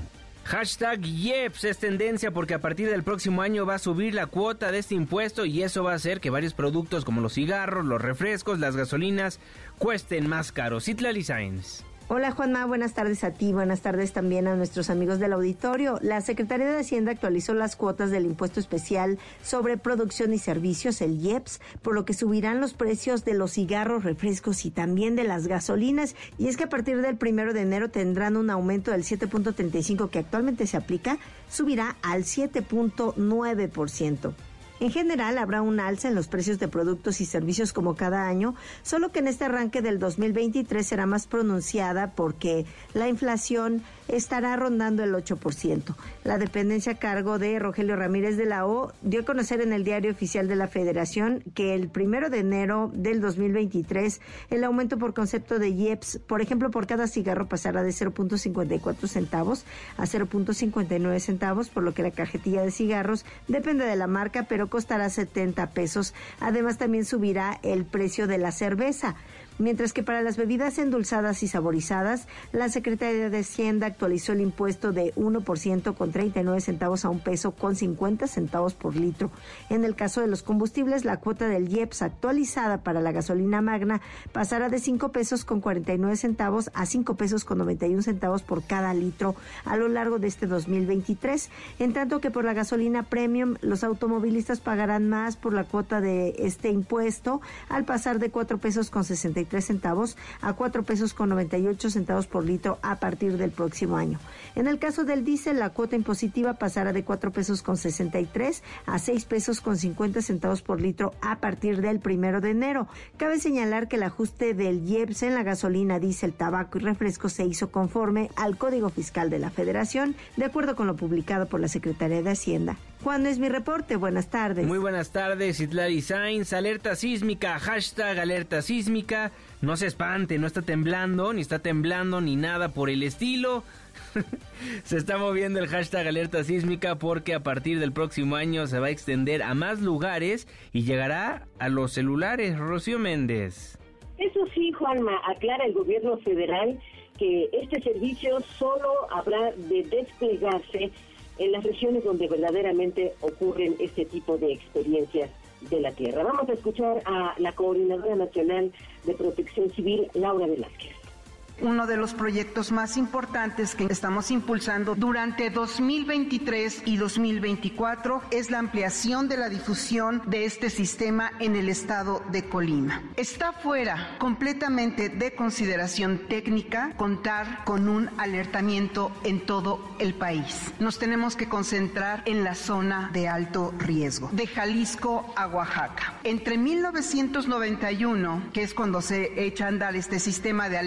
Hashtag YEPS es tendencia porque a partir del próximo año va a subir la cuota de este impuesto y eso va a hacer que varios productos como los cigarros, los refrescos, las gasolinas cuesten más caros. Citlali Sáenz. Hola Juanma, buenas tardes a ti, buenas tardes también a nuestros amigos del auditorio. La Secretaría de Hacienda actualizó las cuotas del impuesto especial sobre producción y servicios, el IEPS, por lo que subirán los precios de los cigarros, refrescos y también de las gasolinas. Y es que a partir del primero de enero tendrán un aumento del 7.35 que actualmente se aplica, subirá al 7.9%. En general, habrá un alza en los precios de productos y servicios como cada año, solo que en este arranque del 2023 será más pronunciada porque la inflación estará rondando el 8%. La dependencia a cargo de Rogelio Ramírez de la O dio a conocer en el diario oficial de la Federación que el primero de enero del 2023 el aumento por concepto de IEPS, por ejemplo, por cada cigarro pasará de 0.54 centavos a 0.59 centavos, por lo que la cajetilla de cigarros depende de la marca, pero costará 70 pesos. Además, también subirá el precio de la cerveza. Mientras que para las bebidas endulzadas y saborizadas, la Secretaría de Hacienda actualizó el impuesto de 1% con 39 centavos a un peso con 50 centavos por litro. En el caso de los combustibles, la cuota del IEPS actualizada para la gasolina magna pasará de 5 pesos con 49 centavos a 5 pesos con 91 centavos por cada litro a lo largo de este 2023, en tanto que por la gasolina premium los automovilistas pagarán más por la cuota de este impuesto al pasar de 4 pesos con 63 centavos a 4 pesos con 98 centavos por litro a partir del próximo año. En el caso del diésel, la cuota impositiva pasará de 4 pesos con 63 a 6 pesos con 50 centavos por litro a partir del primero de enero. Cabe señalar que el ajuste del IEPS en la gasolina, diésel, tabaco y refresco se hizo conforme al Código Fiscal de la Federación, de acuerdo con lo publicado por la Secretaría de Hacienda. Juan es mi reporte. Buenas tardes. Muy buenas tardes, Itlari Sainz. Alerta sísmica, hashtag alerta sísmica. No se espante, no está temblando, ni está temblando, ni nada por el estilo. se está moviendo el hashtag alerta sísmica porque a partir del próximo año se va a extender a más lugares y llegará a los celulares. Rocío Méndez. Eso sí, Juanma, aclara el gobierno federal que este servicio solo habrá de desplegarse en las regiones donde verdaderamente ocurren este tipo de experiencias de la Tierra. Vamos a escuchar a la Coordinadora Nacional de Protección Civil, Laura Velázquez uno de los proyectos más importantes que estamos impulsando durante 2023 y 2024 es la ampliación de la difusión de este sistema en el estado de Colima. Está fuera completamente de consideración técnica contar con un alertamiento en todo el país. Nos tenemos que concentrar en la zona de alto riesgo, de Jalisco a Oaxaca. Entre 1991, que es cuando se echa a andar este sistema de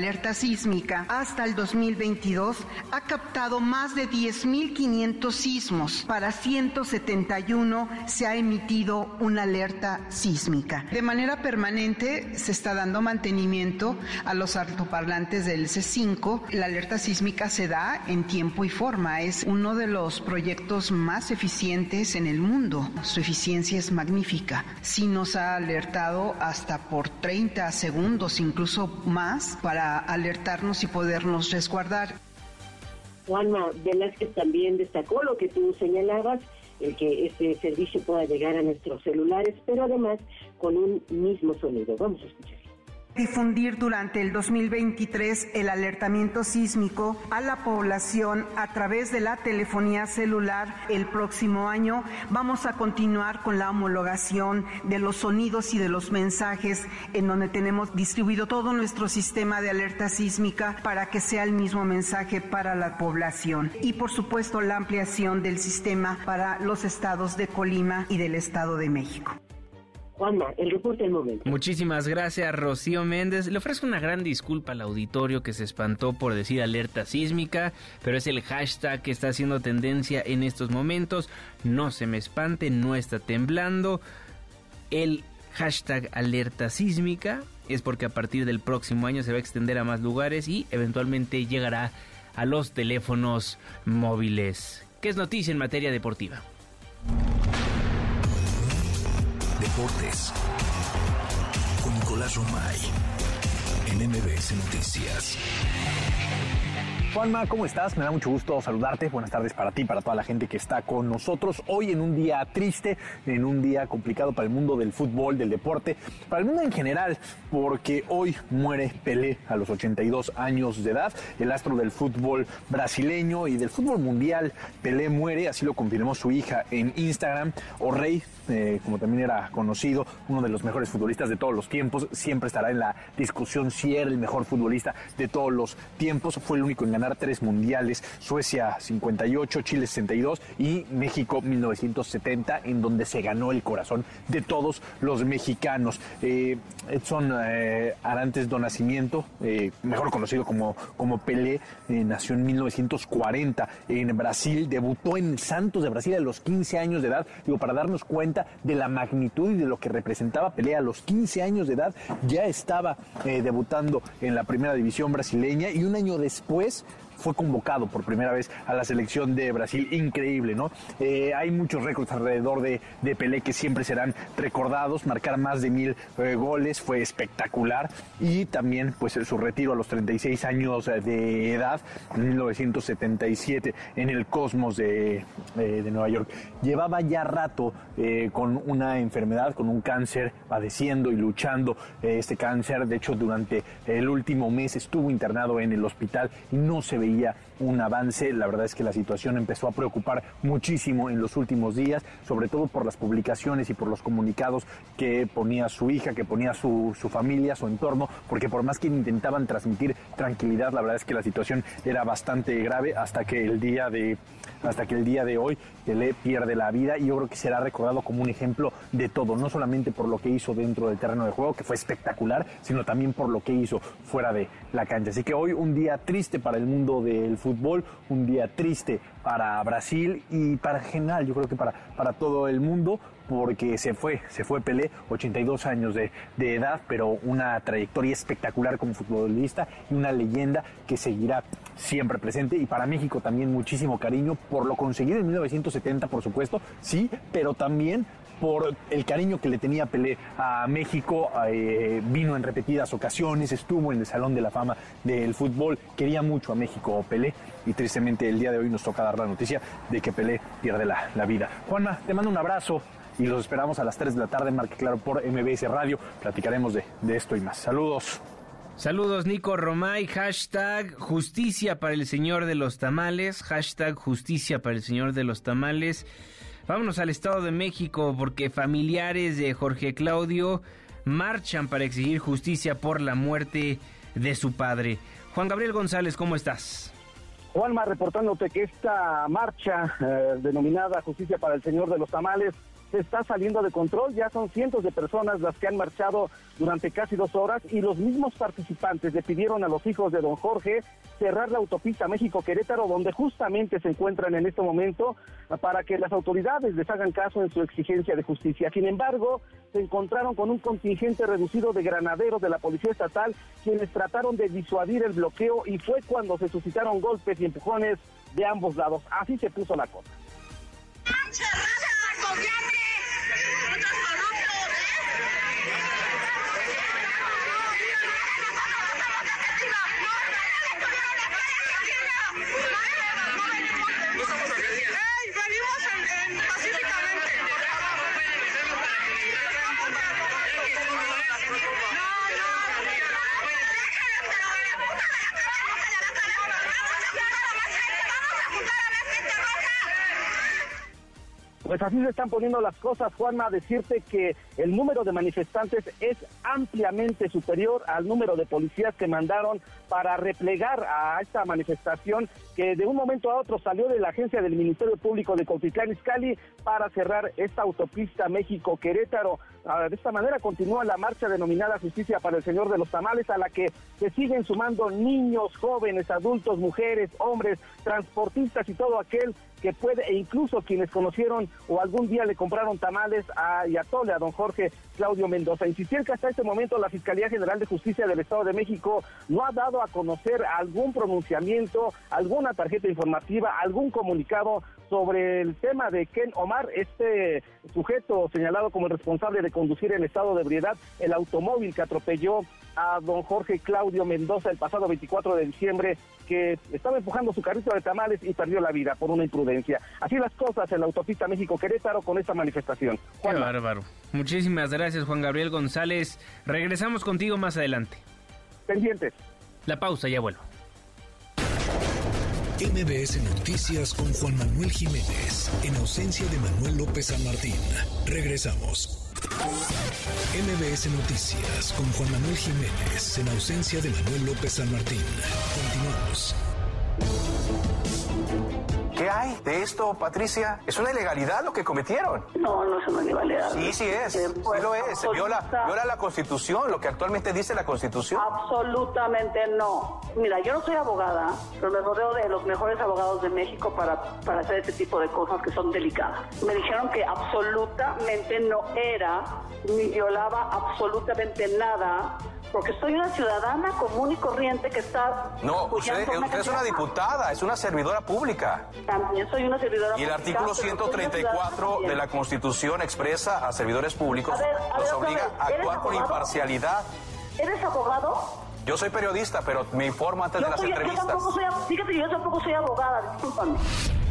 alerta hasta el 2022 ha captado más de 10.500 sismos. Para 171 se ha emitido una alerta sísmica. De manera permanente se está dando mantenimiento a los altoparlantes del C5. La alerta sísmica se da en tiempo y forma. Es uno de los proyectos más eficientes en el mundo. Su eficiencia es magnífica. Sí nos ha alertado hasta por 30 segundos, incluso más, para alertar y podernos resguardar. Juanma Velázquez también destacó lo que tú señalabas, el que este servicio pueda llegar a nuestros celulares, pero además con un mismo sonido. Vamos a escuchar difundir durante el 2023 el alertamiento sísmico a la población a través de la telefonía celular el próximo año. Vamos a continuar con la homologación de los sonidos y de los mensajes en donde tenemos distribuido todo nuestro sistema de alerta sísmica para que sea el mismo mensaje para la población. Y por supuesto la ampliación del sistema para los estados de Colima y del Estado de México. Juanma, el reporte del momento. Muchísimas gracias, Rocío Méndez. Le ofrezco una gran disculpa al auditorio que se espantó por decir alerta sísmica, pero es el hashtag que está haciendo tendencia en estos momentos. No se me espante, no está temblando. El hashtag alerta sísmica es porque a partir del próximo año se va a extender a más lugares y eventualmente llegará a los teléfonos móviles. ¿Qué es noticia en materia deportiva? Deportes con Nicolás Romay en MBS Noticias. Juanma, ¿cómo estás? Me da mucho gusto saludarte. Buenas tardes para ti, para toda la gente que está con nosotros. Hoy en un día triste, en un día complicado para el mundo del fútbol, del deporte, para el mundo en general, porque hoy muere Pelé a los 82 años de edad, el astro del fútbol brasileño y del fútbol mundial. Pelé muere, así lo confirmó su hija en Instagram. O Rey, eh, como también era conocido, uno de los mejores futbolistas de todos los tiempos, siempre estará en la discusión si era el mejor futbolista de todos los tiempos. Fue el único en ganar tres mundiales, Suecia 58, Chile 62 y México 1970, en donde se ganó el corazón de todos los mexicanos. Eh, Edson eh, Arantes do Nacimiento, eh, mejor conocido como, como Pelé, nació en 1940 en Brasil, debutó en Santos de Brasil a los 15 años de edad, digo, para darnos cuenta de la magnitud y de lo que representaba Pelé a los 15 años de edad, ya estaba debutando en la primera división brasileña y un año después fue convocado por primera vez a la selección de Brasil. Increíble, ¿no? Eh, hay muchos récords alrededor de, de, Pelé que siempre serán recordados. Marcar más de mil eh, goles fue espectacular. Y también, pues, su retiro a los 36 años de edad, en 1977, en el Cosmos de, de Nueva York. Llevaba ya rato eh, con una enfermedad, con un cáncer, padeciendo y luchando este cáncer. De hecho, durante el último mes estuvo internado en el hospital y no se veía un avance. La verdad es que la situación empezó a preocupar muchísimo en los últimos días, sobre todo por las publicaciones y por los comunicados que ponía su hija, que ponía su, su familia, su entorno, porque por más que intentaban transmitir tranquilidad, la verdad es que la situación era bastante grave hasta que el día de hasta que el día de hoy le pierde la vida y yo creo que será recordado como un ejemplo de todo, no solamente por lo que hizo dentro del terreno de juego, que fue espectacular, sino también por lo que hizo fuera de la cancha. Así que hoy un día triste para el mundo del fútbol, un día triste para Brasil y para general, yo creo que para, para todo el mundo, porque se fue, se fue Pelé, 82 años de, de, edad, pero una trayectoria espectacular como futbolista y una leyenda que seguirá siempre presente. Y para México también muchísimo cariño por lo conseguido en 1970, por supuesto, sí, pero también por el cariño que le tenía Pelé a México, eh, vino en repetidas ocasiones, estuvo en el Salón de la Fama del fútbol, quería mucho a México Pelé y tristemente el día de hoy nos toca dar la noticia de que Pelé pierde la, la vida. Juanma, te mando un abrazo y los esperamos a las 3 de la tarde, Marque Claro, por MBS Radio. Platicaremos de, de esto y más. Saludos. Saludos Nico Romay, hashtag justicia para el señor de los tamales, hashtag justicia para el señor de los tamales. Vámonos al Estado de México porque familiares de Jorge Claudio marchan para exigir justicia por la muerte de su padre. Juan Gabriel González, ¿cómo estás? Juanma, reportándote que esta marcha eh, denominada Justicia para el Señor de los Tamales se está saliendo de control. Ya son cientos de personas las que han marchado durante casi dos horas y los mismos participantes le pidieron a los hijos de don Jorge cerrar la autopista México-Querétaro, donde justamente se encuentran en este momento, para que las autoridades les hagan caso en su exigencia de justicia. Sin embargo, se encontraron con un contingente reducido de granaderos de la Policía Estatal, quienes trataron de disuadir el bloqueo y fue cuando se suscitaron golpes y empujones de ambos lados. Así se puso la cosa. Pues así se están poniendo las cosas, Juanma, decirte que el número de manifestantes es ampliamente superior al número de policías que mandaron para replegar a esta manifestación que de un momento a otro salió de la agencia del Ministerio Público de Cotitlán Izcalli para cerrar esta autopista México-Querétaro. De esta manera continúa la marcha denominada Justicia para el Señor de los Tamales, a la que se siguen sumando niños, jóvenes, adultos, mujeres, hombres, transportistas y todo aquel que puede, e incluso quienes conocieron o algún día le compraron tamales a Yatole, a don Jorge Claudio Mendoza. Insistir que hasta este momento la Fiscalía General de Justicia del Estado de México no ha dado a conocer algún pronunciamiento, alguna tarjeta informativa, algún comunicado sobre el tema de Ken Omar, este sujeto señalado como el responsable de conducir en estado de ebriedad el automóvil que atropelló a don Jorge Claudio Mendoza el pasado 24 de diciembre, que estaba empujando su carrito de tamales y perdió la vida por una imprudencia. Así las cosas en la autopista México-Querétaro con esta manifestación. Qué bárbaro. Muchísimas gracias, Juan Gabriel González. Regresamos contigo más adelante. Pendientes. La pausa, ya vuelvo. MBS Noticias con Juan Manuel Jiménez, en ausencia de Manuel López San Martín. Regresamos. MBS Noticias con Juan Manuel Jiménez, en ausencia de Manuel López San Martín. Continuamos. ¿Qué hay de esto, Patricia? Es una ilegalidad lo que cometieron. No, no es una ilegalidad. Sí, sí es. Sí lo es. Se viola, viola la Constitución, lo que actualmente dice la Constitución. Absolutamente no. Mira, yo no soy abogada, pero me rodeo de los mejores abogados de México para, para hacer este tipo de cosas que son delicadas. Me dijeron que absolutamente no era ni violaba absolutamente nada porque soy una ciudadana común y corriente que está... No, usted, usted es una diputada, es una servidora pública. También soy una servidora. Y el artículo 134 de la Constitución expresa a servidores públicos, los obliga a actuar con imparcialidad. ¿Eres abogado? Yo soy periodista, pero me informo antes de las entrevistas. Yo tampoco soy, fíjate, yo tampoco soy abogada, discúlpame.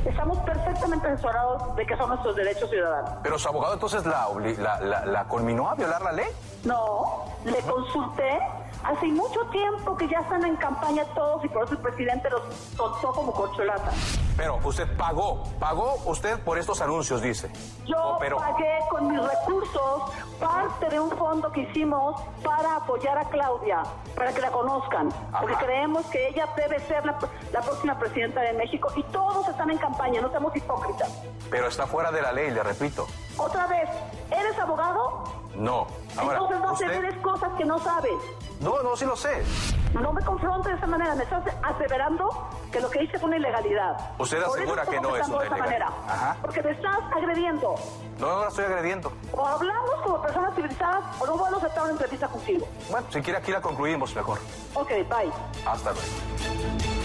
Estamos perfectamente asesorados de que son nuestros derechos ciudadanos. Pero su abogado entonces la, la, la, la conminó a violar la ley. No, le consulté hace mucho tiempo que ya están en campaña todos y por eso el presidente los soltó como corcholata. Pero usted pagó, pagó usted por estos anuncios, dice. Yo pagué con mis recursos parte de un fondo que hicimos para apoyar a Claudia, para que la conozcan, porque creemos que ella debe ser la, la, próxima presidenta de México y todos están en campaña, no estamos hipócritas. Pero está fuera de la ley, le repito. Otra vez, ¿eres abogado? No. Ahora, Entonces no usted... se cosas que no sabes. No, no, sí lo sé. No me confronte de esa manera. Me estás aseverando que lo que hice fue una ilegalidad. Usted asegura que no es una ilegalidad. Ajá. Porque me estás agrediendo. No, no la estoy agrediendo. O hablamos como personas civilizadas o no vuelvo a aceptar una entrevista contigo. Bueno, si quiere aquí la concluimos mejor. Ok, bye. Hasta luego.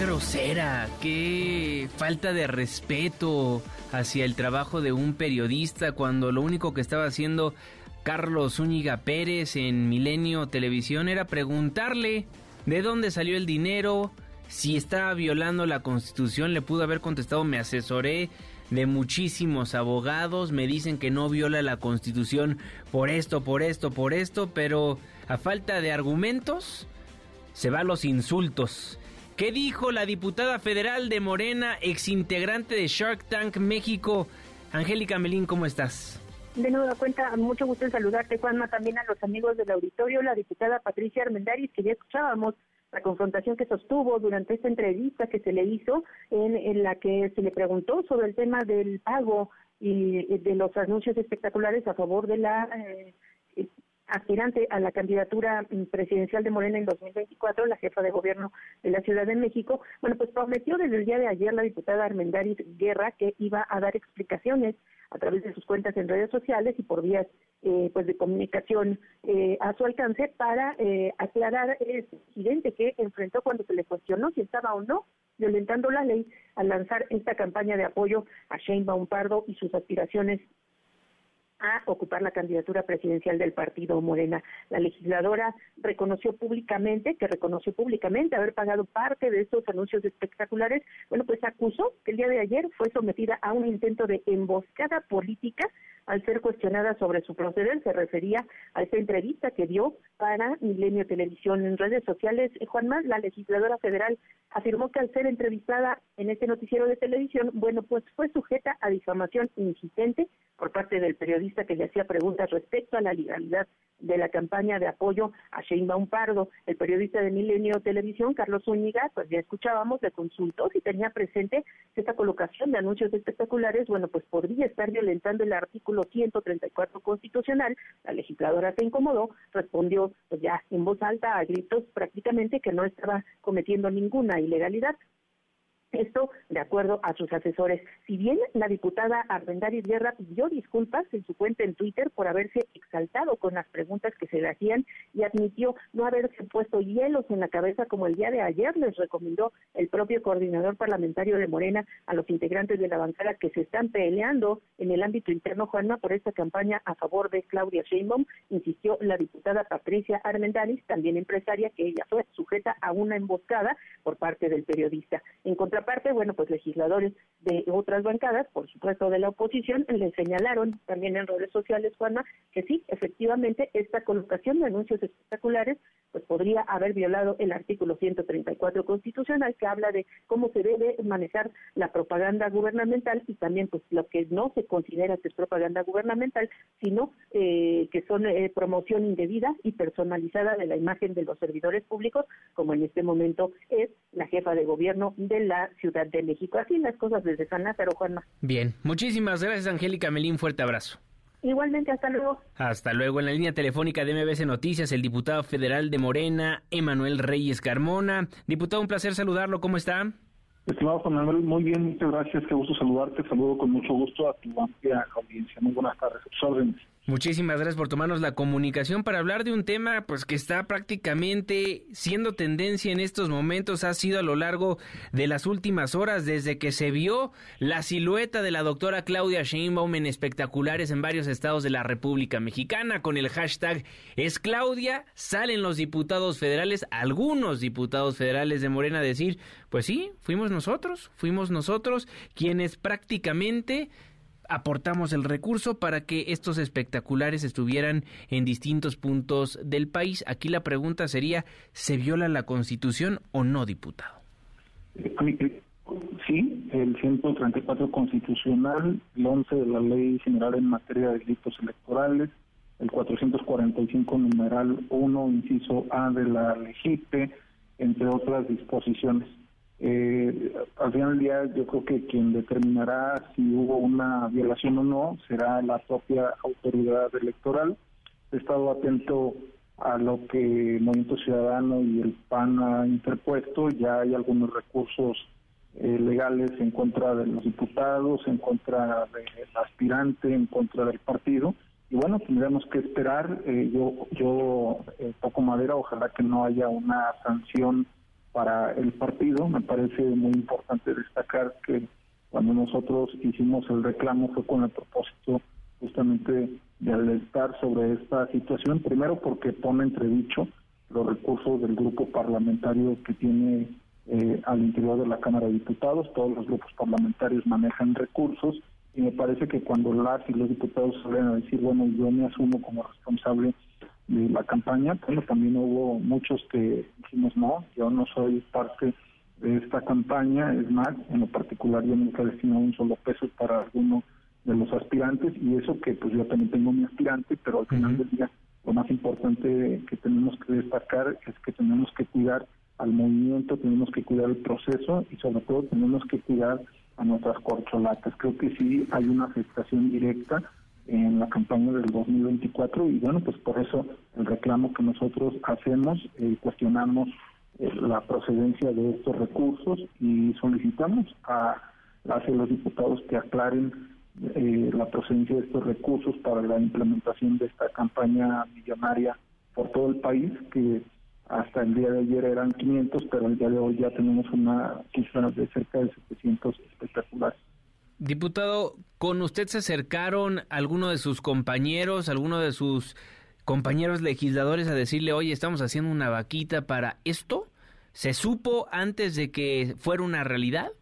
Grosera, qué falta de respeto hacia el trabajo de un periodista cuando lo único que estaba haciendo Carlos Zúñiga Pérez en Milenio Televisión era preguntarle de dónde salió el dinero, si estaba violando la constitución, le pudo haber contestado, me asesoré de muchísimos abogados, me dicen que no viola la constitución por esto, por esto, por esto, pero a falta de argumentos, se va a los insultos. ¿Qué dijo la diputada federal de Morena, exintegrante de Shark Tank México? Angélica Melín, ¿cómo estás? De nueva cuenta, mucho gusto en saludarte, Juanma, también a los amigos del auditorio, la diputada Patricia Armendáriz, que ya escuchábamos la confrontación que sostuvo durante esta entrevista que se le hizo, en, la que se le preguntó sobre el tema del pago y de los anuncios espectaculares a favor de la eh, aspirante a la candidatura presidencial de Morena en 2024, la jefa de gobierno de la Ciudad de México, bueno, pues prometió desde el día de ayer la diputada Armendáriz Guerra que iba a dar explicaciones a través de sus cuentas en redes sociales y por vías eh, pues de comunicación eh, a su alcance para eh, aclarar ese incidente que enfrentó cuando se le cuestionó si estaba o no violentando la ley al lanzar esta campaña de apoyo a Shane Pardo y sus aspiraciones a ocupar la candidatura presidencial del partido Morena. La legisladora reconoció públicamente, que reconoció públicamente haber pagado parte de estos anuncios espectaculares, bueno, pues acusó que el día de ayer fue sometida a un intento de emboscada política al ser cuestionada sobre su proceder, se refería a esta entrevista que dio para Milenio Televisión en redes sociales. Eh, Juan Más, la legisladora federal, afirmó que al ser entrevistada en este noticiero de televisión, bueno, pues fue sujeta a difamación insistente por parte del periodista que le hacía preguntas respecto a la legalidad de la campaña de apoyo a Sheinbaum Pardo. El periodista de Milenio Televisión, Carlos Zúñiga, pues ya escuchábamos, le consultó si tenía presente que esta colocación de anuncios espectaculares, bueno, pues podría estar violentando el artículo 134 constitucional. La legisladora se incomodó, respondió pues ya en voz alta a gritos prácticamente que no estaba cometiendo ninguna ilegalidad. Esto de acuerdo a sus asesores. Si bien la diputada Arbendaris Guerra pidió disculpas en su cuenta en Twitter por haberse exaltado con las preguntas que se le hacían y admitió no haberse puesto hielos en la cabeza como el día de ayer les recomendó el propio coordinador parlamentario de Morena a los integrantes de la bancada que se están peleando en el ámbito interno, Juanma, por esta campaña a favor de Claudia Sheinbaum, insistió la diputada Patricia Armendaris, también empresaria, que ella fue sujeta a una emboscada por parte del periodista. En contra parte, bueno, pues legisladores de otras bancadas, por supuesto de la oposición, le señalaron también en redes sociales, Juana, que sí, efectivamente, esta colocación de anuncios espectaculares, pues podría haber violado el artículo 134 constitucional que habla de cómo se debe manejar la propaganda gubernamental y también pues lo que no se considera que es propaganda gubernamental, sino eh, que son eh, promoción indebida y personalizada de la imagen de los servidores públicos, como en este momento es la jefa de gobierno de la Ciudad de México. Así las cosas desde San Lázaro, Juanma. Bien, muchísimas gracias Angélica Melín, fuerte abrazo. Igualmente, hasta luego. Hasta luego. En la línea telefónica de MBC Noticias, el diputado federal de Morena, Emanuel Reyes Carmona. Diputado, un placer saludarlo. ¿Cómo está? Estimado Juan Manuel, muy bien, muchas gracias. Qué gusto saludarte. Saludo con mucho gusto a tu amplia audiencia. Muy buenas tardes. A tus órdenes. Muchísimas gracias por tomarnos la comunicación para hablar de un tema pues que está prácticamente siendo tendencia en estos momentos ha sido a lo largo de las últimas horas desde que se vio la silueta de la doctora Claudia Sheinbaum en espectaculares en varios estados de la República Mexicana con el hashtag es Claudia salen los diputados federales algunos diputados federales de Morena a decir pues sí fuimos nosotros fuimos nosotros quienes prácticamente aportamos el recurso para que estos espectaculares estuvieran en distintos puntos del país. Aquí la pregunta sería, ¿se viola la Constitución o no, diputado? Sí, el 134 constitucional, el 11 de la Ley General en materia de delitos electorales, el 445 numeral 1, inciso A de la LEGIPE, entre otras disposiciones. Eh, al final del día yo creo que quien determinará si hubo una violación o no será la propia autoridad electoral. He estado atento a lo que Movimiento Ciudadano y el PAN ha interpuesto. Ya hay algunos recursos eh, legales en contra de los diputados, en contra del aspirante, en contra del partido. Y bueno, tendremos que esperar. Eh, yo, yo eh, toco madera, ojalá que no haya una sanción para el partido. Me parece muy importante destacar que cuando nosotros hicimos el reclamo fue con el propósito justamente de alertar sobre esta situación, primero porque pone entredicho los recursos del grupo parlamentario que tiene eh, al interior de la Cámara de Diputados, todos los grupos parlamentarios manejan recursos y me parece que cuando las y los diputados salen a decir, bueno, yo me asumo como responsable de la campaña, bueno, también hubo muchos que dijimos, no, yo no soy parte de esta campaña, es más, en lo particular yo nunca he destinado un solo peso para alguno de los aspirantes y eso que pues yo también tengo mi aspirante, pero al final del día lo más importante que tenemos que destacar es que tenemos que cuidar al movimiento, tenemos que cuidar el proceso y sobre todo tenemos que cuidar a nuestras corcholatas. Creo que sí hay una afectación directa en la campaña del 2024 y bueno, pues por eso el reclamo que nosotros hacemos, eh, cuestionamos eh, la procedencia de estos recursos y solicitamos a, a los diputados que aclaren eh, la procedencia de estos recursos para la implementación de esta campaña millonaria por todo el país, que hasta el día de ayer eran 500, pero el día de hoy ya tenemos una cifra de cerca de 700 espectaculares. Diputado, ¿con usted se acercaron alguno de sus compañeros, alguno de sus compañeros legisladores a decirle, oye, estamos haciendo una vaquita para esto? ¿Se supo antes de que fuera una realidad?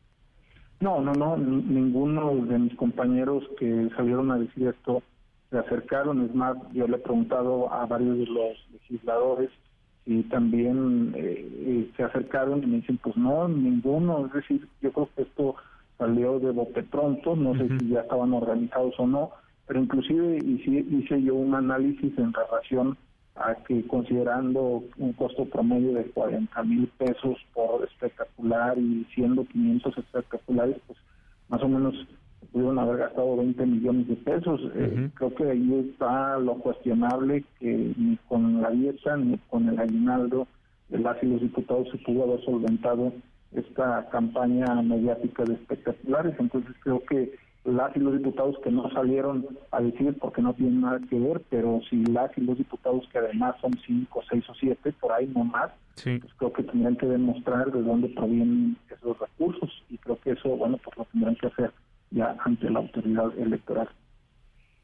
No, no, no, ninguno de mis compañeros que salieron a decir esto se acercaron. Es más, yo le he preguntado a varios de los legisladores y también eh, eh, se acercaron y me dicen, pues no, ninguno. Es decir, yo creo que esto salió de bote pronto, no sé si ya estaban organizados o no, pero inclusive hice, hice yo un análisis en relación a que considerando un costo promedio de 40 mil pesos por espectacular y siendo 500 espectaculares, pues más o menos pudieron haber gastado 20 millones de pesos. Eh, creo que ahí está lo cuestionable que ni con la dieta ni con el aguinaldo de las y los diputados se pudo haber solventado esta campaña mediática de espectaculares. Entonces creo que las y los diputados que no salieron a decir porque no tienen nada que ver, pero si las y los diputados que además son cinco, seis o siete, por ahí no más, pues creo que tendrían que demostrar de dónde provienen esos recursos y creo que eso, bueno, pues lo tendrán que hacer ya ante la autoridad electoral.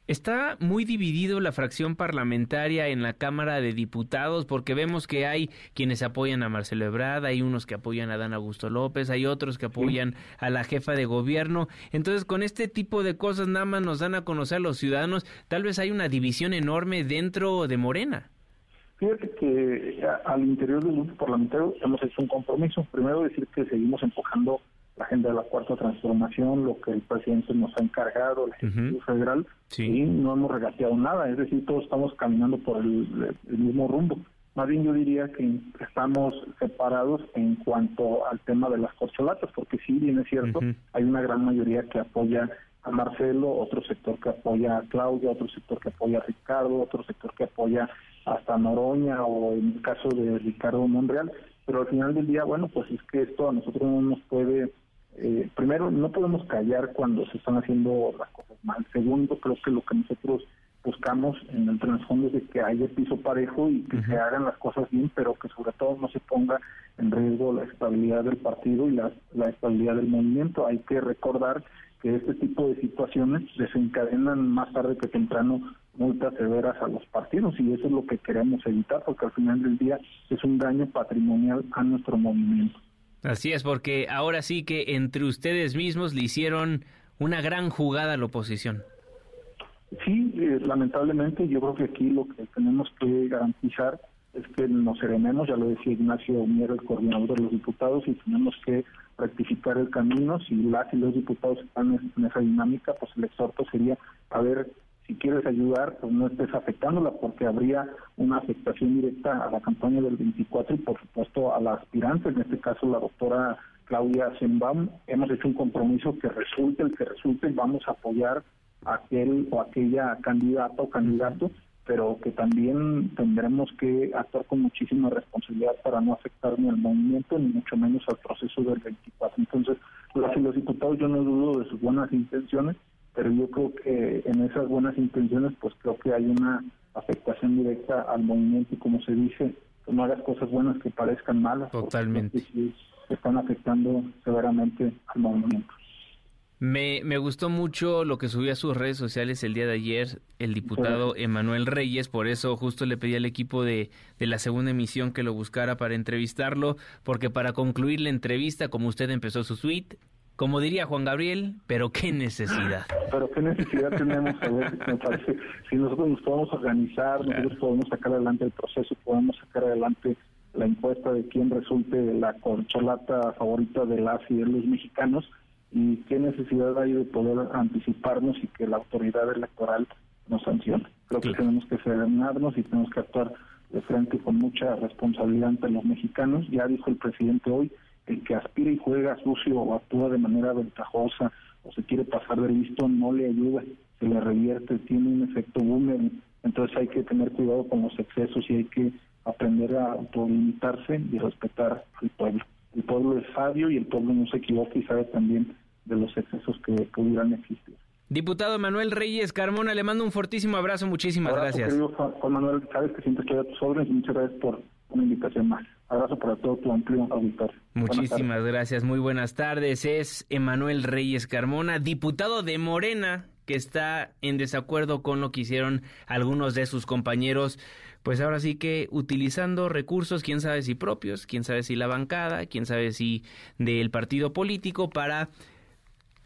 Está muy dividido la fracción parlamentaria en la Cámara de Diputados porque vemos que hay quienes apoyan a Marcelo Ebrard, hay unos que apoyan a Dan Augusto López, hay otros que apoyan a la jefa de gobierno. Entonces, con este tipo de cosas nada más nos dan a conocer a los ciudadanos, tal vez hay una división enorme dentro de Morena. Fíjate que a- al interior del grupo parlamentario hemos hecho un compromiso. Primero decir que seguimos empujando la agenda de la cuarta transformación, lo que el presidente nos ha encargado, el Ejecutivo Federal, y no hemos regateado nada, es decir, todos estamos caminando por el, el mismo rumbo. Más bien yo diría que estamos separados en cuanto al tema de las corcholatas, porque sí, bien es cierto, hay una gran mayoría que apoya a Marcelo, otro sector que apoya a Claudia, otro sector que apoya a Ricardo, otro sector que apoya hasta Noroña o en el caso de Ricardo Monreal, pero al final del día, bueno, pues es que esto a nosotros no nos puede, eh, primero, no podemos callar cuando se están haciendo las cosas mal. Segundo, creo que lo que nosotros buscamos en el trasfondo es de que haya piso parejo y que se hagan las cosas bien, pero que sobre todo no se ponga en riesgo la estabilidad del partido y la, la estabilidad del movimiento. Hay que recordar que este tipo de situaciones desencadenan más tarde que temprano multas severas a los partidos y eso es lo que queremos evitar porque al final del día es un daño patrimonial a nuestro movimiento. Así es, porque ahora sí que entre ustedes mismos le hicieron una gran jugada a la oposición. Sí, eh, lamentablemente yo creo que aquí lo que tenemos que garantizar es que nos serenemos, ya lo decía Ignacio Miero, el coordinador de los diputados, y tenemos que rectificar el camino. Si las y los diputados están en esa dinámica, pues el exhorto sería, a ver, si quieres ayudar, pues no estés afectándola, porque habría una afectación directa a la campaña del 24 y por supuesto a la aspirante, en este caso la doctora Claudia Zembam. Hemos hecho un compromiso que resulte el que resulte, vamos a apoyar a aquel o aquella candidata o candidato, pero que también tendremos que actuar con muchísima responsabilidad para no afectar ni al movimiento ni mucho menos al proceso del 24. Entonces, los diputados yo no dudo de sus buenas intenciones, pero yo creo que en esas buenas intenciones pues creo que hay una afectación directa al movimiento y como se dice, pues no hagas cosas buenas que parezcan malas. Totalmente. Sí, están afectando severamente al movimiento. Me, me gustó mucho lo que subió a sus redes sociales el día de ayer el diputado Emanuel Reyes, por eso justo le pedí al equipo de, de la segunda emisión que lo buscara para entrevistarlo, porque para concluir la entrevista, como usted empezó su suite, como diría Juan Gabriel, pero qué necesidad. Pero qué necesidad tenemos, a ver, me parece, si nosotros nos podemos organizar, nosotros podemos sacar adelante el proceso, podemos sacar adelante la encuesta de quién resulte la corcholata favorita de las y de los mexicanos, y qué necesidad hay de poder anticiparnos y que la autoridad electoral nos sancione. Creo que tenemos que serenarnos y tenemos que actuar de frente con mucha responsabilidad ante los mexicanos. Ya dijo el presidente hoy, el que aspira y juega sucio o actúa de manera ventajosa o se quiere pasar de listo no le ayuda, se le revierte, tiene un efecto boomerang. Entonces hay que tener cuidado con los excesos y hay que aprender a autolimitarse y respetar al pueblo. El pueblo es sabio y el pueblo no se equivoca y sabe también de los excesos que pudieran existir. Diputado Manuel Reyes Carmona, le mando un fortísimo abrazo, muchísimas Abrazo, gracias. querido Juan Manuel, sabes que siempre estoy a tus órdenes y muchas gracias por una invitación más. Abrazo para todo tu amplio auditorio. Muchísimas gracias, muy buenas tardes. Es Emanuel Reyes Carmona, diputado de Morena, que está en desacuerdo con lo que hicieron algunos de sus compañeros. Pues ahora sí que utilizando recursos, quién sabe si propios, quién sabe si la bancada, quién sabe si del partido político para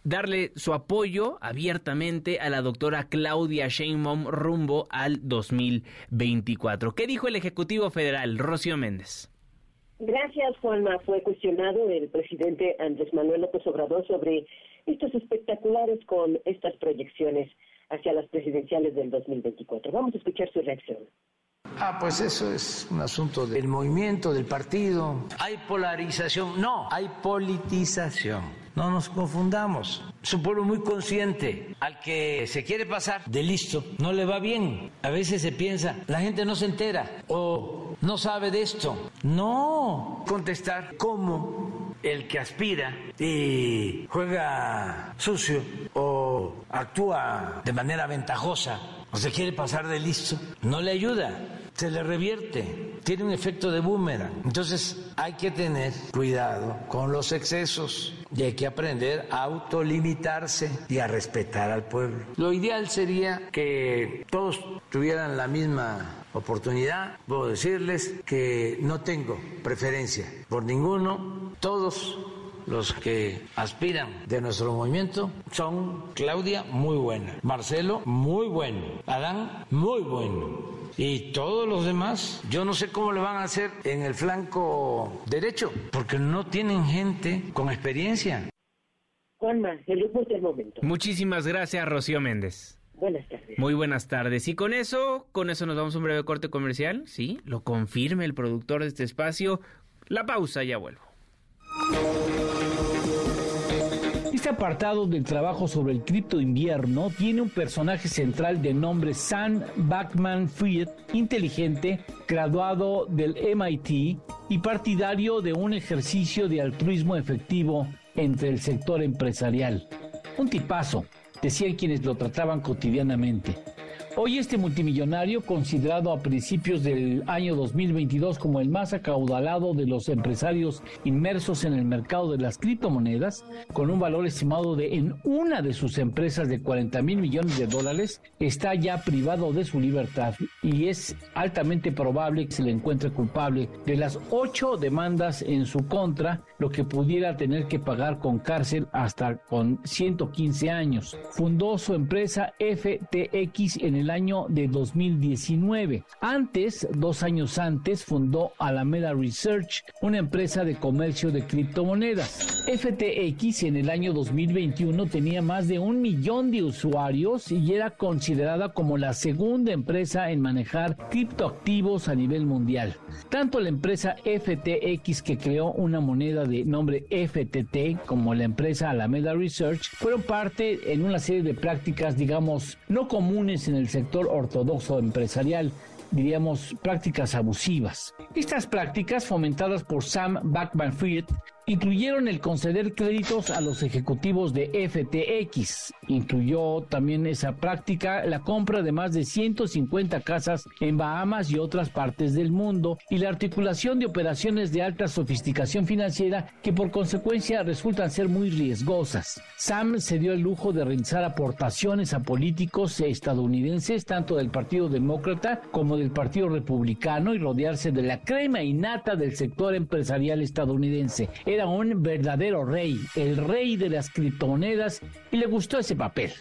darle su apoyo abiertamente a la doctora Claudia Sheinbaum rumbo al 2024. ¿Qué dijo el Ejecutivo Federal, Rocío Méndez? Gracias, Juanma. Fue cuestionado el presidente Andrés Manuel López Obrador sobre estos espectaculares con estas proyecciones hacia las presidenciales del 2024. Vamos a escuchar su reacción. Ah, pues eso es un asunto del movimiento, del partido. Hay polarización, no, hay politización. No nos confundamos. Es un pueblo muy consciente. Al que se quiere pasar de listo, no le va bien. A veces se piensa, la gente no se entera o no sabe de esto. No, contestar cómo el que aspira y juega sucio o actúa de manera ventajosa o se quiere pasar de listo, no le ayuda, se le revierte, tiene un efecto de boomerang. Entonces hay que tener cuidado con los excesos y hay que aprender a autolimitarse y a respetar al pueblo. Lo ideal sería que todos tuvieran la misma oportunidad. Puedo decirles que no tengo preferencia por ninguno, todos los que aspiran de nuestro movimiento son Claudia, muy buena, Marcelo, muy bueno, Adán, muy bueno. Y todos los demás, yo no sé cómo le van a hacer en el flanco derecho, porque no tienen gente con experiencia. Juanma, el reporte del momento. Muchísimas gracias, Rocío Méndez. Buenas tardes. Muy buenas tardes. Y con eso, con eso nos damos un breve corte comercial. Sí, lo confirme el productor de este espacio. La pausa, ya vuelvo. Este apartado del trabajo sobre el cripto invierno tiene un personaje central de nombre Sam Backman Fried, inteligente, graduado del MIT y partidario de un ejercicio de altruismo efectivo entre el sector empresarial. Un tipazo, decían quienes lo trataban cotidianamente. Hoy este multimillonario, considerado a principios del año 2022 como el más acaudalado de los empresarios inmersos en el mercado de las criptomonedas, con un valor estimado de en una de sus empresas de 40 mil millones de dólares, está ya privado de su libertad y es altamente probable que se le encuentre culpable de las ocho demandas en su contra, lo que pudiera tener que pagar con cárcel hasta con 115 años. Fundó su empresa FTX en el año de 2019. Antes, dos años antes, fundó Alameda Research, una empresa de comercio de criptomonedas. FTX en el año 2021 tenía más de un millón de usuarios y era considerada como la segunda empresa en manejar criptoactivos a nivel mundial. Tanto la empresa FTX que creó una moneda de nombre FTT como la empresa Alameda Research fueron parte en una serie de prácticas, digamos, no comunes en el sector ortodoxo empresarial, diríamos prácticas abusivas. Estas prácticas, fomentadas por Sam Backman-Fried, incluyeron el conceder créditos a los ejecutivos de FTX. Incluyó también esa práctica la compra de más de 150 casas en Bahamas y otras partes del mundo y la articulación de operaciones de alta sofisticación financiera que por consecuencia resultan ser muy riesgosas. Sam se dio el lujo de realizar aportaciones a políticos estadounidenses tanto del Partido Demócrata como del Partido Republicano y rodearse de la crema innata del sector empresarial estadounidense era un verdadero rey, el rey de las criptomonedas, y le gustó ese papel.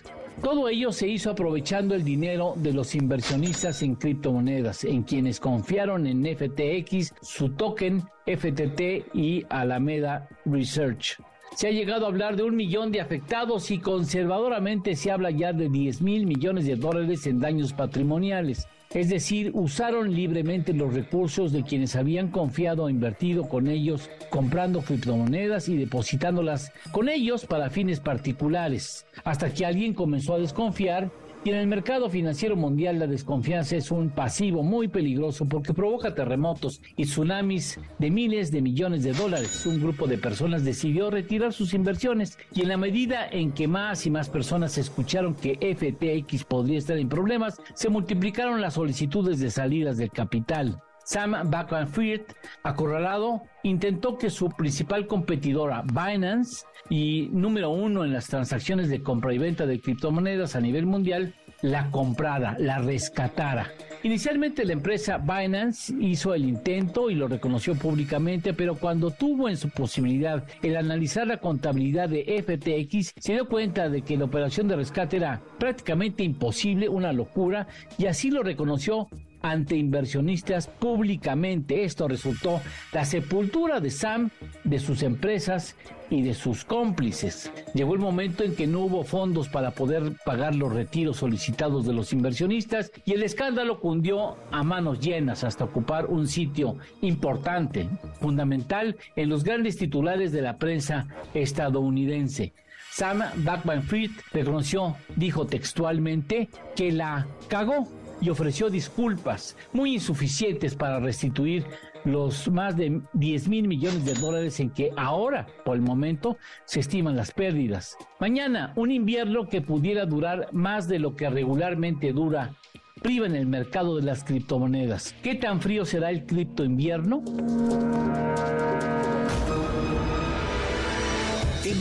Todo ello se hizo aprovechando el dinero de los inversionistas en criptomonedas, en quienes confiaron en FTX, su token FTT y Alameda Research. Se ha llegado a hablar de un millón de afectados y conservadoramente se habla ya de 10 mil millones de dólares en daños patrimoniales. Es decir, usaron libremente los recursos de quienes habían confiado o invertido con ellos, comprando criptomonedas y depositándolas con ellos para fines particulares, hasta que alguien comenzó a desconfiar y en el mercado financiero mundial la desconfianza es un pasivo muy peligroso porque provoca terremotos y tsunamis de miles de millones de dólares. Un grupo de personas decidió retirar sus inversiones y en la medida en que más y más personas escucharon que FTX podría estar en problemas, se multiplicaron las solicitudes de salidas del capital. Sam Bankman-Fried, acorralado, intentó que su principal competidora, Binance, y número uno en las transacciones de compra y venta de criptomonedas a nivel mundial, la comprara, la rescatara. Inicialmente la empresa Binance hizo el intento y lo reconoció públicamente, pero cuando tuvo en su posibilidad el analizar la contabilidad de FTX, se dio cuenta de que la operación de rescate era prácticamente imposible, una locura, y así lo reconoció ante inversionistas públicamente. Esto resultó la sepultura de Sam, de sus empresas y de sus cómplices. Llegó el momento en que no hubo fondos para poder pagar los retiros solicitados de los inversionistas y el escándalo cundió a manos llenas hasta ocupar un sitio importante, fundamental en los grandes titulares de la prensa estadounidense. Sam Backman-Fried reconoció, dijo textualmente, que la cagó y ofreció disculpas muy insuficientes para restituir los más de 10 mil millones de dólares en que ahora, por el momento, se estiman las pérdidas. Mañana, un invierno que pudiera durar más de lo que regularmente dura priva en el mercado de las criptomonedas. ¿Qué tan frío será el cripto invierno?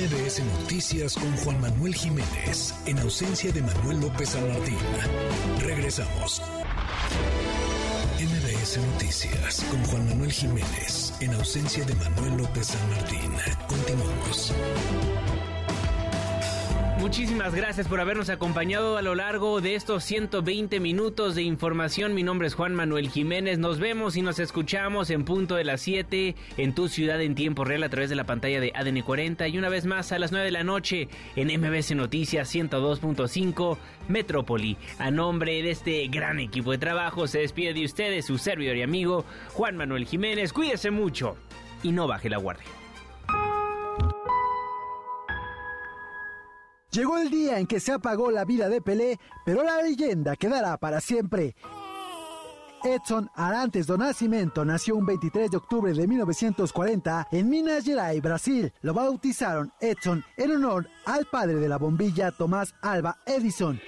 MBS Noticias con Juan Manuel Jiménez, en ausencia de Manuel López San Martín. Regresamos. MBS Noticias con Juan Manuel Jiménez, en ausencia de Manuel López San Martín. Continuamos. Muchísimas gracias por habernos acompañado a lo largo de estos 120 minutos de información. Mi nombre es Juan Manuel Jiménez. Nos vemos y nos escuchamos en punto de las 7 en tu ciudad en tiempo real a través de la pantalla de ADN 40 y una vez más a las 9 de la noche en MBC Noticias 102.5 Metrópoli. A nombre de este gran equipo de trabajo se despide de ustedes su servidor y amigo Juan Manuel Jiménez. Cuídese mucho y no baje la guardia. Llegó el día en que se apagó la vida de Pelé, pero la leyenda quedará para siempre. Edson Arantes do Nascimento nació un 23 de octubre de 1940 en Minas Gerais, Brasil. Lo bautizaron Edson en honor al padre de la bombilla Tomás Alba Edison.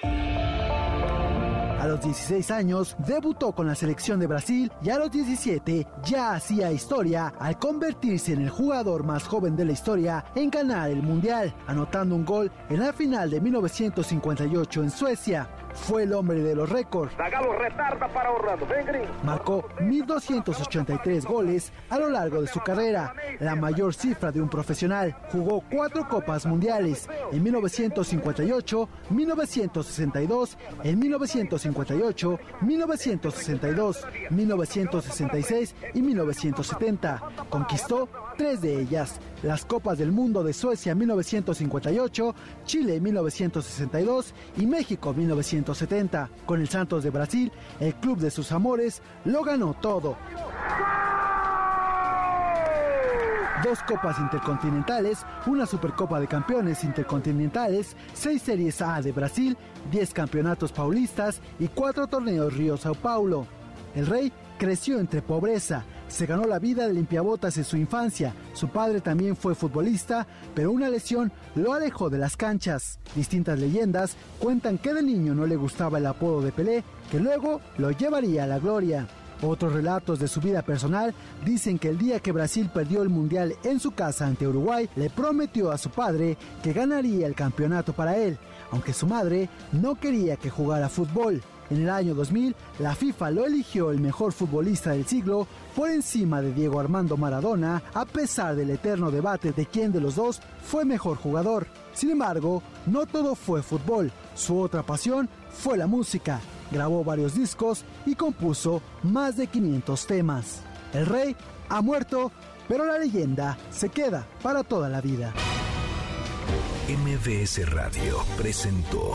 A los 16 años debutó con la selección de Brasil y a los 17 ya hacía historia al convertirse en el jugador más joven de la historia en ganar el Mundial, anotando un gol en la final de 1958 en Suecia. Fue el hombre de los récords. Marcó 1.283 goles a lo largo de su carrera, la mayor cifra de un profesional. Jugó cuatro Copas Mundiales en 1958, 1962, en 1958, 1962, 1966 y 1970. Conquistó tres de ellas, las Copas del Mundo de Suecia 1958, Chile 1962 y México 1970. Con el Santos de Brasil, el club de sus amores, lo ganó todo. Dos copas intercontinentales, una Supercopa de Campeones intercontinentales, seis Series A de Brasil, diez campeonatos paulistas y cuatro torneos Río Sao Paulo. El rey creció entre pobreza, se ganó la vida de limpiabotas en su infancia. Su padre también fue futbolista, pero una lesión lo alejó de las canchas. Distintas leyendas cuentan que de niño no le gustaba el apodo de Pelé, que luego lo llevaría a la gloria. Otros relatos de su vida personal dicen que el día que Brasil perdió el Mundial en su casa ante Uruguay, le prometió a su padre que ganaría el campeonato para él, aunque su madre no quería que jugara fútbol. En el año 2000, la FIFA lo eligió el mejor futbolista del siglo por encima de Diego Armando Maradona, a pesar del eterno debate de quién de los dos fue mejor jugador. Sin embargo, no todo fue fútbol, su otra pasión fue la música. Grabó varios discos y compuso más de 500 temas. El rey ha muerto, pero la leyenda se queda para toda la vida. MBS Radio presentó